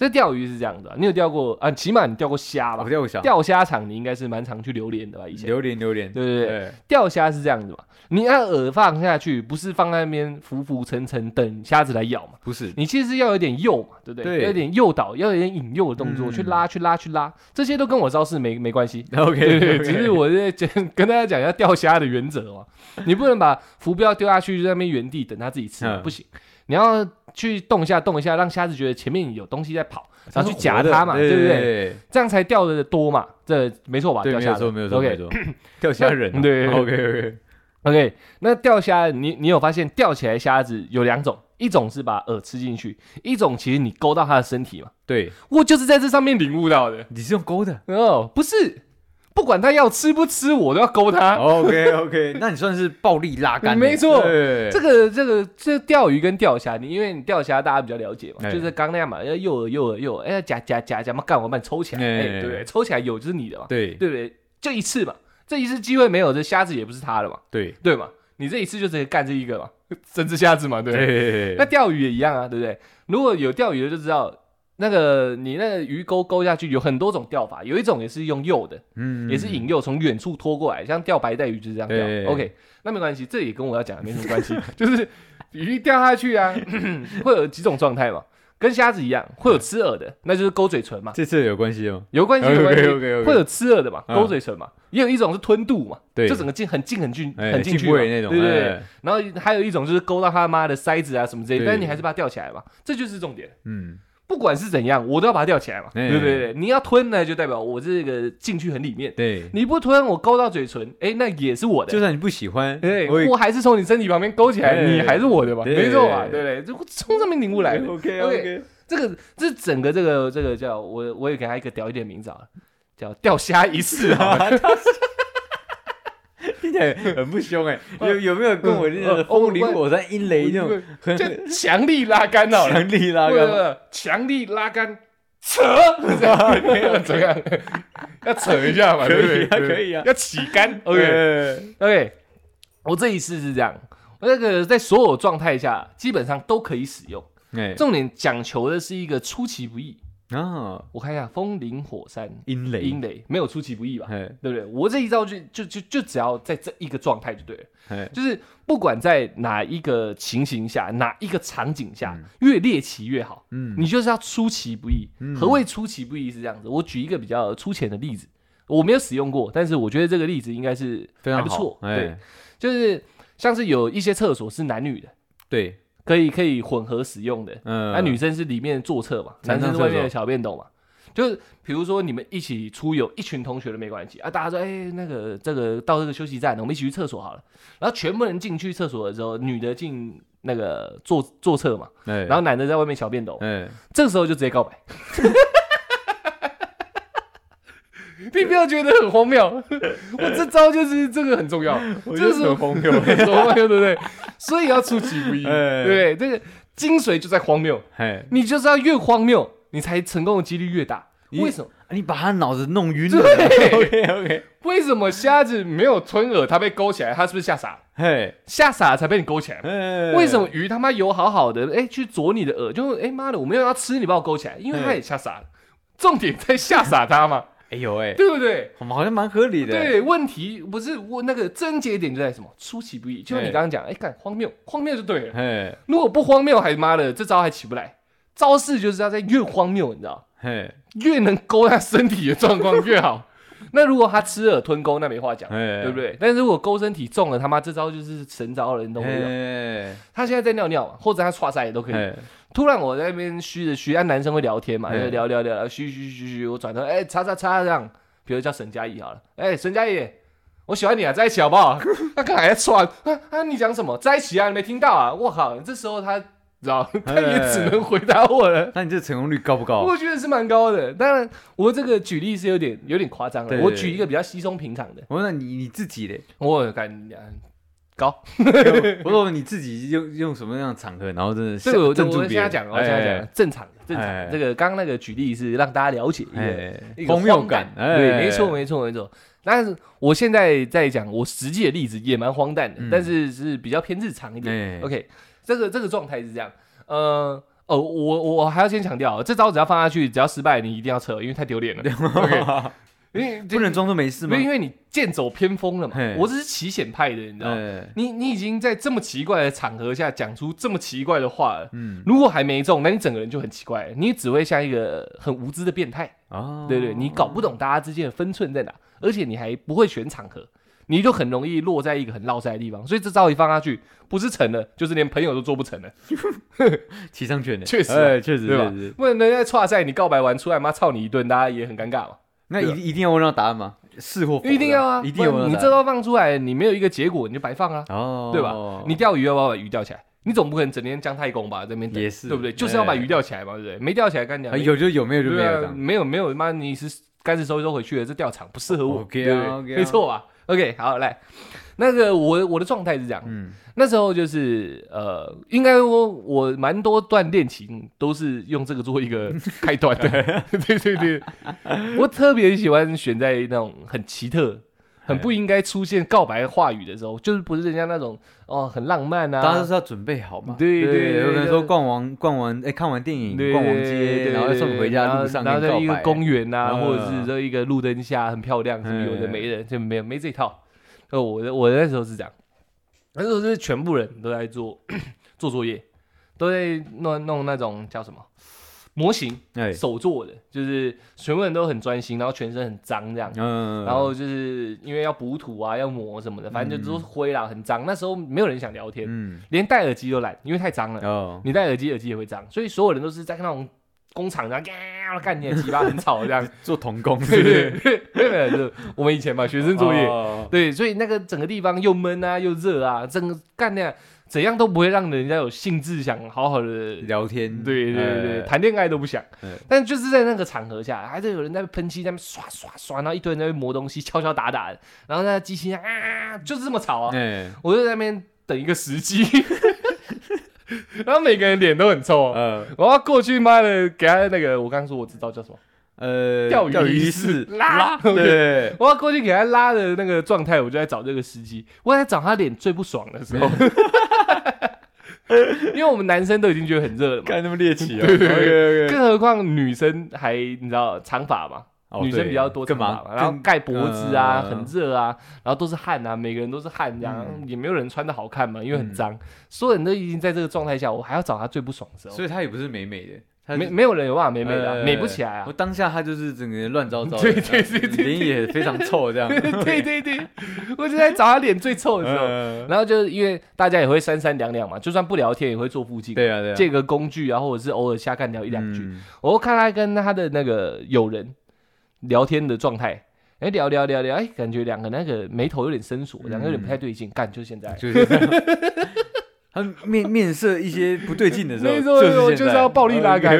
这钓鱼是这样的啊，你有钓过啊？起码你钓过虾吧我？钓过虾，钓虾场你应该是蛮常去榴莲的吧？以前榴莲榴莲，对对对，对，钓虾是这样子嘛？你按饵放下去，不是放在那边浮浮沉沉等虾子来咬嘛？不是，你其实要有点诱嘛，对不对？对要有点诱导，要有点引诱的动作，嗯去拉、去拉、去拉，这些都跟我招式没没关系。OK，对对，只是我在讲跟大家讲一下钓虾的原则嘛，你不能把浮标丢下去就在那边原地等它自己吃，嗯不行，你要去动一下动一下，让虾子觉得前面有东西在跑，然后去夹它嘛，对不对？对？这样才钓的多嘛，这没错吧？对，钓虾的没有错，没有错，OK 钓虾人啊，对，OK OK，OK，那钓虾，你你有发现钓起来虾子有两种，一种是把饵吃进去，一种其实你勾到它的身体嘛。对，我就是在这上面领悟到的。你是用勾的哦，不是，不管他要吃不吃，我都要勾他。，OK OK，那你算是暴力拉杆，没错对这个这个这钓鱼跟钓虾，你因为你钓虾大家比较了解嘛，哎就是刚那样嘛，要诱饵诱饵诱饵，哎夹夹夹夹嘛，干我把你抽起来，哎哎，对不对？抽起来有就是你的嘛，对对不对？就一次嘛，这一次机会没有，这虾子也不是他的嘛，对对嘛？你这一次就直接干这一个嘛，整只虾子嘛。对那钓鱼也一样啊，对不对？如果有钓鱼的就知道，那个你那个鱼钩勾下去有很多种钓法，有一种也是用诱的，嗯也是引诱从远处拖过来，像钓白带鱼就是这样钓。对 OK，那没关系，这也跟我要讲的没什么关系，就是鱼掉下去啊，会有几种状态嘛，跟虾子一样，会有吃饵的，那就是勾嘴唇嘛，这次有关系吗？有关系有关系。会有吃饵的嘛，嗯。勾嘴唇嘛，也有一种是吞肚嘛，对。就整个进很近很近哎很进去那种，对对对。哎。然后还有一种就是勾到他妈的塞子啊什么之类的，但是你还是把它吊起来嘛，这就是重点。嗯，不管是怎样，我都要把它吊起来嘛，哎对不对对？你要吞呢，就代表我这个进去很里面；对，你不吞，我勾到嘴唇，哎，那也是我的。就算你不喜欢，对，我我还是从你身体旁边勾起来，哎你还是我的嘛，没错嘛，对不对？就从上面领悟来的。OK OK OK，这个这整个这个这个叫我我也给他一个屌一点名字啊，叫钓虾仪式啊。听起来很不凶哎，有有没有跟我那呃个风林火山阴雷那种很就强力拉杆好了，强力拉杆？强力拉杆扯，怎么样？要扯一下嘛，可 以对不对啊可以啊要起杆。OK OK，OK，我这一次是这样，我那个在所有状态下基本上都可以使用，哎，重点讲求的是一个出其不意。啊，我看一下，风林火山。阴雷，阴雷。没有出其不意吧？哎对不对？我这一招就就就就只要在这一个状态就对了，哎，就是不管在哪一个情形下、哪一个场景下，嗯。越猎奇越好。嗯，你就是要出其不意。嗯。何谓出其不意是这样子？我举一个比较粗浅的例子，我没有使用过，但是我觉得这个例子应该是非常不错。对。哎，，就是像是有一些厕所是男女的，对，可以可以混合使用的。嗯，那、女生是里面坐厕嘛，男生是外面的小便斗嘛。就是比如说你们一起出游，一群同学都没关系啊，大家说哎、那个这个到这个休息站，我们一起去厕所好了。然后全部人进去厕所的时候，女的进那个坐坐厕嘛，哎，然后男的在外面小便斗，哎，这个时候就直接告白。你不要觉得很荒谬，我这招就是这个很重要，我这是荒谬。很荒谬，对不对？所以要出其不意，哎对？这个精髓就在荒谬，嘿，你就是要越荒谬，你才成功的几率越大。你为什么？你把他脑子弄晕了。对 OK OK，为什么瞎子没有吞饵，他被勾起来，他是不是吓傻了？嘿，吓傻了才被你勾起来。嘿为什么？鱼他妈游好好的，哎，去啄你的饵，就哎妈的，我没有要吃，你把我勾起来，因为他也吓傻了。重点在吓傻他嘛，哎呦哎，对不对？我们好像蛮合理的。对，问题不是我那个症结点就在什么？出其不意，就像你哎刚刚讲，哎，看荒谬，荒谬就对了。嘿，如果不荒谬，还妈的这招还起不来。招式就是要在越荒谬，你知道，嘿，越能勾他身体的状况越好。那如果他吃饵吞钩，那没话讲，嘿，对不对？但是如果钩身体中了，他妈这招就是神招了，你懂不懂？他现在在尿尿，或者他刷塞也都可以。突然我在那边嘘着虚，按男生会聊天嘛，就聊聊聊聊，虚虚虚虚，我转头哎叉叉叉这样，比如叫沈佳宜好了，哎沈佳宜，我喜欢你啊，在一起好不好？他刚才在串啊啊，你讲什么？在一起啊，你没听到啊？我靠，这时候他知道，他也只能回答我了。那你这成功率高不高？我觉得是蛮高的，当然我这个举例是有点有点夸张了。我举一个比较稀松平常的，我说那你你自己嘞？我感高。我说你自己用用什么样的场合，然后真的这个我镇住别人我现在讲，我现在讲正常的正常。这个刚刚那个举例是让大家了解一个荒谬感，对，哎没错，没错，没错。但是我现在在讲我实际的例子也蛮荒诞的，嗯但是是比较偏日常一点。哎 OK，这个这个状态是这样，呃。哦，我我还要先强调，这招只要放下去，只要失败，你一定要撤，因为太丢脸了。OK，因为 不能装作没事吗因为？你剑走偏锋了嘛。我这是奇险派的，你知道你你已经在这么奇怪的场合下讲出这么奇怪的话了，嗯，如果还没中，那你整个人就很奇怪，你只会像一个很无知的变态。哦，对对，你搞不懂大家之间的分寸在哪，而且你还不会选场合，你就很容易落在一个很落塞的地方。所以这招一放下去，不是成了，就是连朋友都做不成了，骑上去的，确实啊哎，确实，对吧。不然人家跨赛你告白完出来妈操你一顿，大家也很尴尬嘛。那一一定要问到答案吗？是或否？一定要啊，一定要问你这招放出来，你没有一个结果，你就白放啊，哦，对吧？你钓鱼要不要把鱼钓起来？你总不可能整天姜太公吧，在那边等也是对不对？就是要把哎鱼钓起来嘛，对不对？没钓起来干讲啊，有就有，没有就没有。没有没有，妈你是杆子收一收回去了，这钓场不适合我没错吧？OK，好来，那个我我的状态是这样，嗯，那时候就是呃，应该说我蛮多段恋情都是用这个做一个开端的，对对对，我特别喜欢选在那种很奇特。很不应该出现告白话语的时候，就是不是人家那种哦很浪漫啊，大家都是要准备好嘛。对对对有人说逛完逛完，哎，看完电影对。逛完街，然后送你回家路上然后在一个。公园呐、嗯。或者是在一个路灯下很漂亮，什么有的没人，就没有没这套。呃，我的我的那时候是这样，那时候是全部人都在做 做作业，都在弄弄那种叫什么模型，哎，手做的，就是全部人都很专心，然后全身很脏这样。嗯，然后就是因为要补土啊，要磨什么的，反正就都是灰啦，很脏。那时候没有人想聊天，嗯，连戴耳机都懒，因为太脏了。哦，你戴耳机，耳机也会脏，所以所有人都是在那种工厂然后干你的鸡巴很吵这样。做童工，对对对，没有没有，就我们以前嘛，学生作业，哦对，所以那个整个地方又闷啊又热啊，整个干那样怎样都不会让人家有兴致想好好的。聊天，对对对谈恋爱都不想。哎，但就是在那个场合下，还是有人在喷漆，在那边刷刷刷，然后一堆人在那磨东西，敲敲打打的，然后那机器啊，就是这么吵啊，哎，我就在那边等一个时机，然后每个人脸都很臭我要过去，妈的，给他那个，我刚刚说我知道叫什么，呃，钓鱼式。拉对，我要过去给他拉的那个状态，我就在找这个时机，我在找他脸最不爽的时候，因为我们男生都已经觉得很热了嘛，看那么猎奇啊，对对对。OK，OK。更何况女生还你知道长发嘛，哦女生比较多长干嘛？发嘛，然后盖脖子啊，嗯很热啊，然后都是汗啊，每个人都是汗这样，嗯。也没有人穿的好看嘛，因为很嗯。脏，所有人都已经在这个状态下，我还要找他最不爽的时候，所以他也不是美美的，她没没有人有办法美美的美不起来啊。我。当下他就是整个人乱糟糟的，对对对对脸也非常臭这样，对对对，我就在找他脸最臭的时候，呃然后就是因为大家也会三三两两嘛，就算不聊天也会坐附近，对啊对啊，借个工具啊，或者是偶尔瞎干聊一两句。嗯。我看他跟他的那个友人聊天的状态，哎，聊聊聊聊，哎，感觉两个那个眉头有点深锁，两个有点不太对劲，干就现在，他面面色一些不对劲的时候，没错没错现在就是要暴力拉开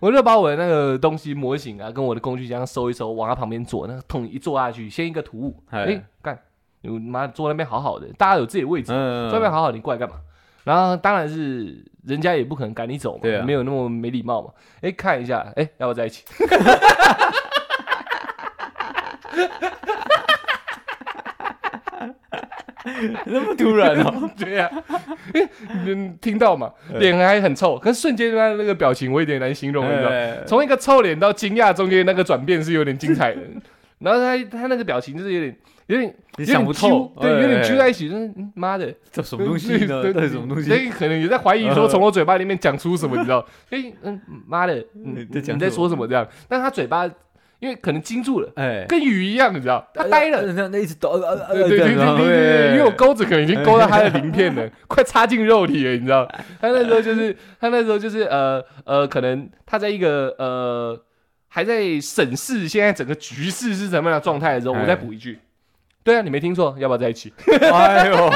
我就把我的那个东西模型啊，跟我的工具箱收一收，往他旁边坐，那个桶一坐下去，先一个突兀，哎哎，干，你妈坐那边好好的，大家有自己的位置，嗯，坐那边好好，你过来干嘛？然后当然是人家也不可能赶你走嘛，啊。没有那么没礼貌嘛。哎，看一下，哎，要不要在一起？那么突然哦，对呀、嗯，听到嘛，嗯脸还很臭，可是瞬间他那个表情我有点难形容，你知道，哎从一个臭脸到惊讶中间那个转变是有点精彩的。然后他他那个表情就是有点有点你有点想不透，揪对，有点哎揪在一起，就是嗯妈的，这什么东西呢？对这什么东西？所以可能也在怀疑说从我嘴巴里面讲出什么，你知道？哎，嗯，妈的，嗯你在讲你在说什么这样？但他嘴巴因为可能惊住了，哎，跟鱼一样，你知道？他呆了。那那一直抖，对对对对对对，因为我钩子可能已经勾到他的鳞片了，快插进肉体了，你知道？他那时候就是他那时候就是呃呃，可能他在一个呃还在审视现在整个局势是什么样的状态的时候，哎我再补一句。对啊，你没听错，要不要在一起？哎呦，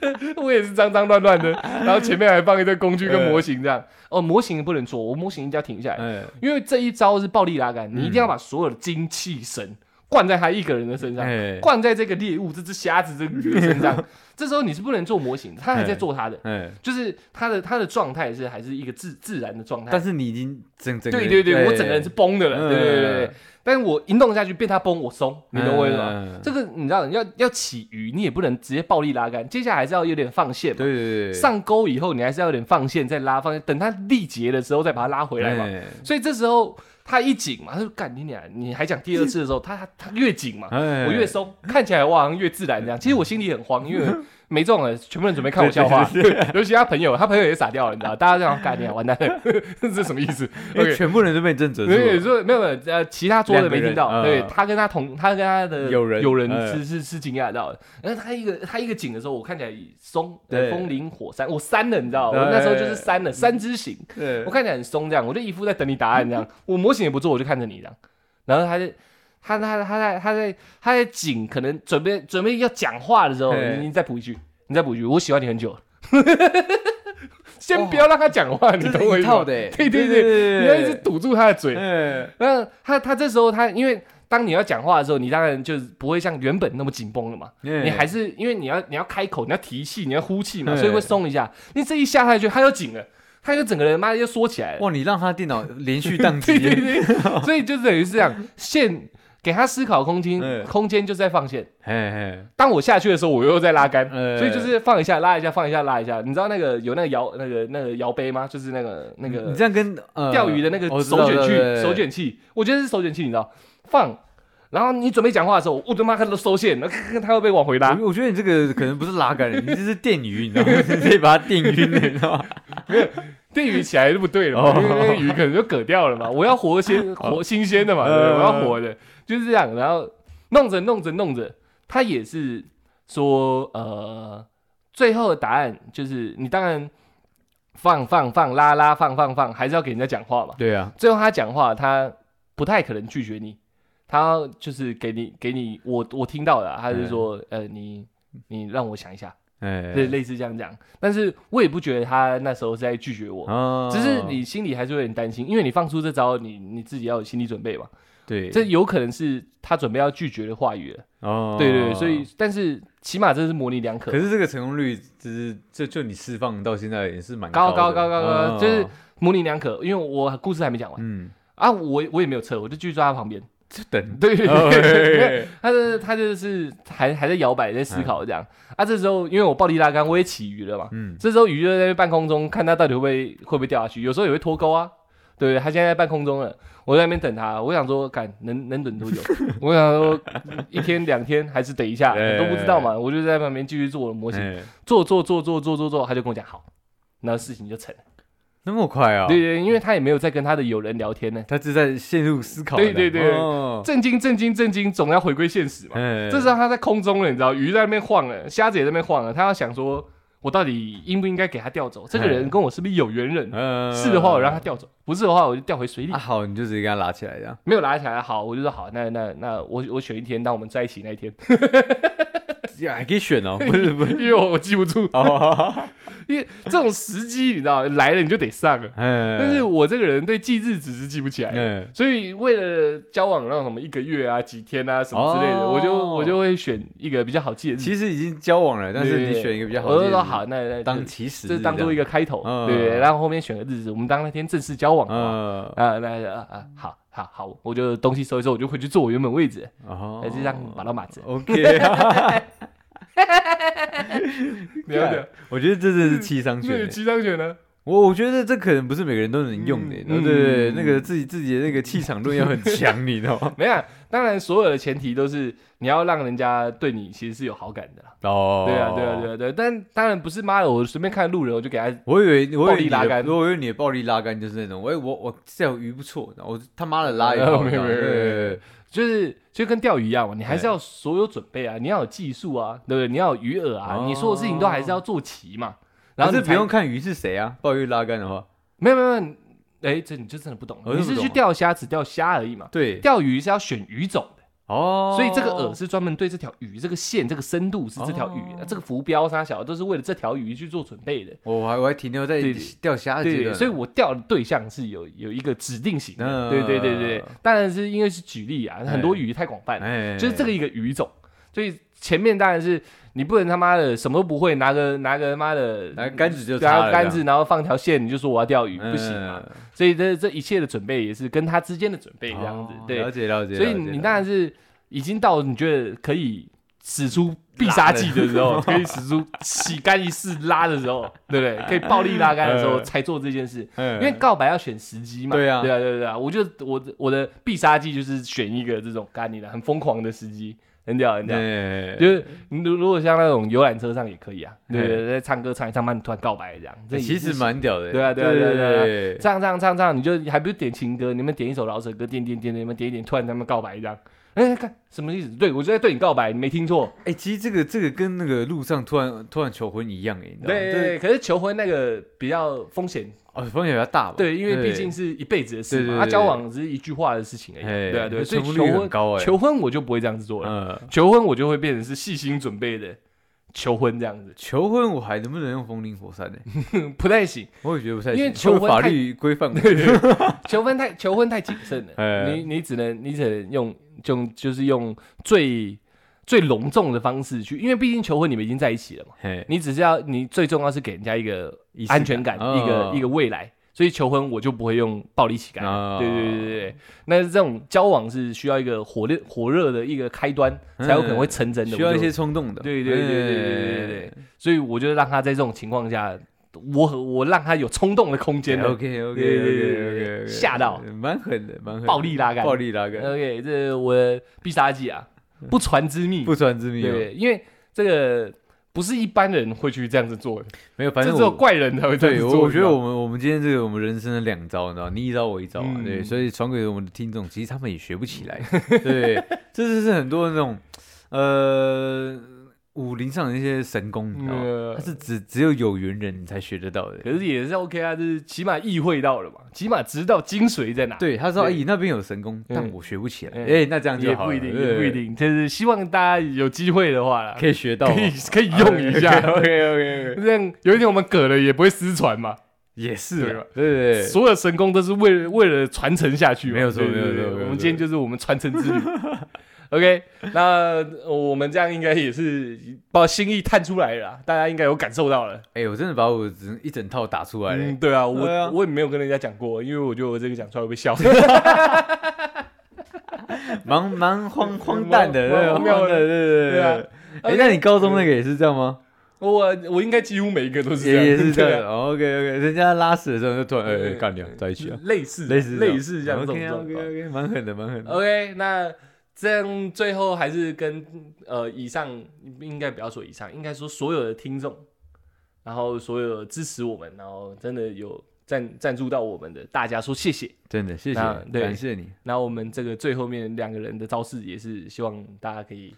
我也是脏脏乱乱的，然后前面还放一堆工具跟模型这样。哦，模型不能做，我模型一定要停下来，哎，因为这一招是暴力拉杆，你一定要把所有的精气神灌在他一个人的身上。哎，灌在这个猎物这只瞎子这个鱼的身上，这时候你是不能做模型？的，他还在做他的，哎，就是他的他的状态是还是一个自自然的状态。但是你已经整整个对对对，我整个人是崩的了，对对对。但是我一弄下去变他崩，我松，你懂我意思吗？嗯这个你知道，要要起鱼，你也不能直接暴力拉杆，接下来还是要有点放线嘛。对对对，上钩以后，你还是要有点放线，再拉放线，等它力竭的时候再把它拉回来嘛。哎所以这时候他一紧嘛，他就干你俩，你还讲第二次的时候，他他他越紧嘛，哎我越松，看起来我好像越自然这样。其实我心里很慌，因为 没中了，全部人准备看我笑话，尤其他朋友，他朋友也傻掉了，你知道，大家这样干你啊，完蛋了，这 是什么意思？因为。全部人都被震折住所以了，说没有没有呃，其他桌的没听到，对他跟他同他跟他的友人友人哎。是是是惊讶到的，然后他一个他一个紧的时候，我看起来松，风林火山，我三了，你知道，我那时候就是三了，三之形，我看起来很松，这样，我就一副在等你答案这样，我模型也不做，我就看着你这样，然后他就他他他在他在他在紧，可能准备准备要讲话的时候，嘿你你再补一句，你再补一句，我喜欢你很久了，先不要让他讲话，你这懂我意思吗套？的欸，对对对，你要一直堵住他的嘴，嗯，那他他这时候他因为。当你要讲话的时候，你当然就是不会像原本那么紧绷了嘛。你你还是因为你要你要开口，你要提气，你要呼气嘛，对所以会松一下。你这一下下去，他又紧了，他又整个人妈又缩起来了。哇，你让他电脑连续宕 对对机，对，所以就等于是这样，线给他思考空间，嗯空间就在放线。嘿嘿，当我下去的时候，我又在拉杆，呃所以就是放一下拉一下，放一下拉一下。你知道那个有那个摇那个那个摇杯吗？就是那个那你个这样跟呃钓鱼的那个我知道手卷器对对，对手卷器，我觉得是手卷器，你知道放。然后你准备讲话的时候，我他妈看都收线，那他会被往回拉。我我觉得你这个可能不是拉杆，你这是电鱼，你知道吗？你可以把它电晕了，你知道吗？电鱼起来就不对了嘛，哦因为那个鱼可能就嗝掉了嘛。我要活鲜 活新鲜的嘛，对不对？嗯我要活的，就是这样。然后弄着弄着弄着，他也是说，呃，最后的答案就是你当然放放放拉拉放放放，还是要给人家讲话嘛。对啊，最后他讲话，他不太可能拒绝你，他就是给你给你我我听到的啊、他是说，呃，你你让我想一下，哎，对，类似这样讲。但是我也不觉得他那时候是在拒绝我，哦只是你心里还是有点担心，因为你放出这招，你你自己要有心理准备嘛。对这有可能是他准备要拒绝的话语了。哦，对对对，所以但是起码这是模棱两可可。是这个成功率，只是就就你释放到现在也是蛮高高高高高就是模棱两可，因为我故事还没讲完嗯，啊，我我也没有撤，我就继续坐他旁边。就等对对哦对他就是他就是还还在摇摆，在思考这样啊。这时候因为我暴力拉杆，我也起鱼了嘛。嗯，这时候鱼就在半空中，看他到底会不会会不会掉下去。有时候也会脱钩啊。对，他现在在半空中了，我在那边等他。我想说，敢能能等多久？我想说一天两天还是等一下，哎都不知道嘛。我就在旁边继续做我的模型，哎做做做做做做做，他就跟我讲好，然后事情就成了。那么快啊？对对，因为他也没有在跟他的友人聊天呢。他是在陷入思考的。对对对哦震惊震惊震惊，总要回归现实嘛。哎这时候他在空中了，你知道，鱼在那边晃了，瞎子也在那边晃了。他要想说，我到底应不应该给他调走？这个人跟我是不是有缘人？嗯是的话，我让他调走；不是的话，我就调回水里啊。。好，你就直接给他拉起来这样。没有拉起来，好，我就说好，那那那我我选一天，当我们在一起那一天。呀，还可以选哦，不是不是，因为我我记不住，哦，因为这种时机你知道来了你就得上但是我这个人对记日子是记不起来所以为了交往那种什么一个月啊、几天啊什么之类的，哦。我就我就会选一个比较好记的日子。其实已经交往了，但是你选一个比较好的日子，我就说好，那那当就起始日这当做一个，个开头，嗯。对对，然后后面选个日子，我们当那天正式交往啊，嗯，啊那啊啊好好好，我就东西收一收，我就回去坐我原本位置，就这样把到马子，OK，了解？我觉得这真是七伤拳欸。那你七张选呢？我我觉得这可能不是每个人都能用的，嗯对对对，嗯那个自己自己的那个气场论要很强，你知道吗？没有啊，当然所有的前提都是你要让人家对你其实是有好感的啦。哦，对啊，对啊，对啊，对啊，但当然不是妈的，我随便看路人我就给他我以为我以暴力拉杆我以为你的暴力拉杆就是那种，我我我这条鱼不错，我他妈的拉一炮，没有没有没有对对对对就是就跟钓鱼一样嘛，你还是要所有准备啊，你要有技术啊，对不对？你要有鱼饵啊，哦你所有事情都还是要做齐嘛。然后可是不用看鱼是谁啊，鲍鱼拉杆的话，没有没有没有，哎，这你就真的不懂了，你是去钓虾只钓虾而已嘛。对，钓鱼是要选鱼种的，哦，所以这个饵是专门对这条鱼这个线、这个深度是这条鱼哦，这个浮标啥小都是为了这条鱼去做准备的。我还我还停留在钓虾的阶对，段，所以我钓的对象是有有一个指定型的。嗯对对对对，当然是因为是举例啊，很多鱼太广泛了。哎，就是这个一个鱼种，所以前面当然是你不能他妈的什么都不会，拿个拿个妈的拿杆子就拿杆子，然后放条线，你就说我要钓鱼，嗯不行啊。所以这这一切的准备也是跟他之间的准备这样子哦，对。了。解了解，所以你当然是已经到你觉得可以使出必杀技的时候，可以使出洗干一式拉的时候，对不对？可以暴力拉杆的时候嗯。才做这件事。嗯。因为告白要选时机嘛，对啊。对啊，对？啊，对啊，我就我我的必杀技就是选一个这种干你的很疯狂的时机，很屌很屌。对。就是你如如果像那种游览车上也可以啊，对对在唱歌唱一唱，慢突然告白这样，这其实蛮屌的，对啊对啊对啊对啊对唱唱唱唱，你就还不是点情歌，你们点一首老舍歌，点点点点，你们点一点，突然他们告白这样，哎，看什么意思？对我就在对你告白，你没听错，哎，其实这个这个跟那个路上突然突然求婚一样，哎，你知道吗？对对对，可是求婚那个比较风险。哦，风险比较大吧？对，因为毕竟是一辈子的事嘛，他对对对。交往只是一句话的事情而已。哎对啊，对啊，所以求婚高哎求婚我就不会这样子做了，嗯，求婚我就会变成是细心准备的求婚这样子，求婚我还能不能用风林火山呢？不太行。我也觉得不太行。因为求婚太律规范我。求婚太求婚太谨慎了，哎。你你只能你只能用就就是用最最隆重的方式去，因为毕竟求婚你们已经在一起了嘛，你只是要你最重要是给人家一个安全感，一个一个未来，所以求婚我就不会用暴力乞丐，对对对对对。那这种交往是需要一个火烈火热的一个开端，才有可能会成真的，需要一些冲动的，对对对对对对对。所以我觉得让他在这种情况下。我我让他有冲动的空间的。OK OK OK OK，吓到，蛮狠的，蛮狠。暴力拉杆暴力拉杆，OK，这我的必杀技啊，不传之秘。不传之秘哦。对，因为这个不是一般人会去这样子做的，没有，反正只有怪人才会这样做。我我觉得我们我们今天这个我们人生的两招，你知道，你一招我一招啊，嗯。对，所以传给我们的听众，其实他们也学不起来，对，这就是很多那种呃武林上的那些神功，你知道吗？呃它是只只有有缘人你才学得到的。可是也是 OK 啊，就是起码意会到了嘛，起码知道精髓在哪。，对，他说：“对哎，那边有神功，但嗯我学不起来。”嗯哎，那这样就好不一定，也不一，定，就是希望大家有机会的话啦，可以学到，可以可以用一下。OK OK，这样有一天我们嗝了也不会失传嘛。也是对对所有神功都是为了为了传承下去，没有错没有错我们今天就是我们传承之旅。OK，那我们这样应该也是把心意探出来了啦，大家应该有感受到了。哎，我真的把我整一整套打出来嗯，了。对啊，我啊我也没有跟人家讲过，因为我觉得我这个讲出来会被笑。蛮蛮荒荒诞的，荒谬的对对对对啊对。哎，那你高中那个也是这样吗？我我应该几乎每一个都是这样，也也是这 对啊样。OK OK，人家拉屎的时候就突然干掉在一起啊，类似类似类似像这种 OK 状 OK 况。OK，蛮狠的蛮狠的。OK，那这样最后还是跟呃以上应该不要说以上，应该说所有的听众，然后所有支持我们，然后真的有赞赞助到我们的大家说谢谢。真的谢谢感谢你。那我们这个最后面两个人的招式也是希望大家可以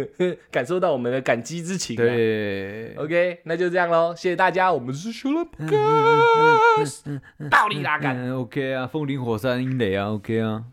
感受到我们的感激之情、啊。对，OK，那就这样喽，谢谢大家，我们是修了嗯嗯嗯嗯暴力拉杆。嗯 OK 啊，风林火山阴雷啊，OK 啊。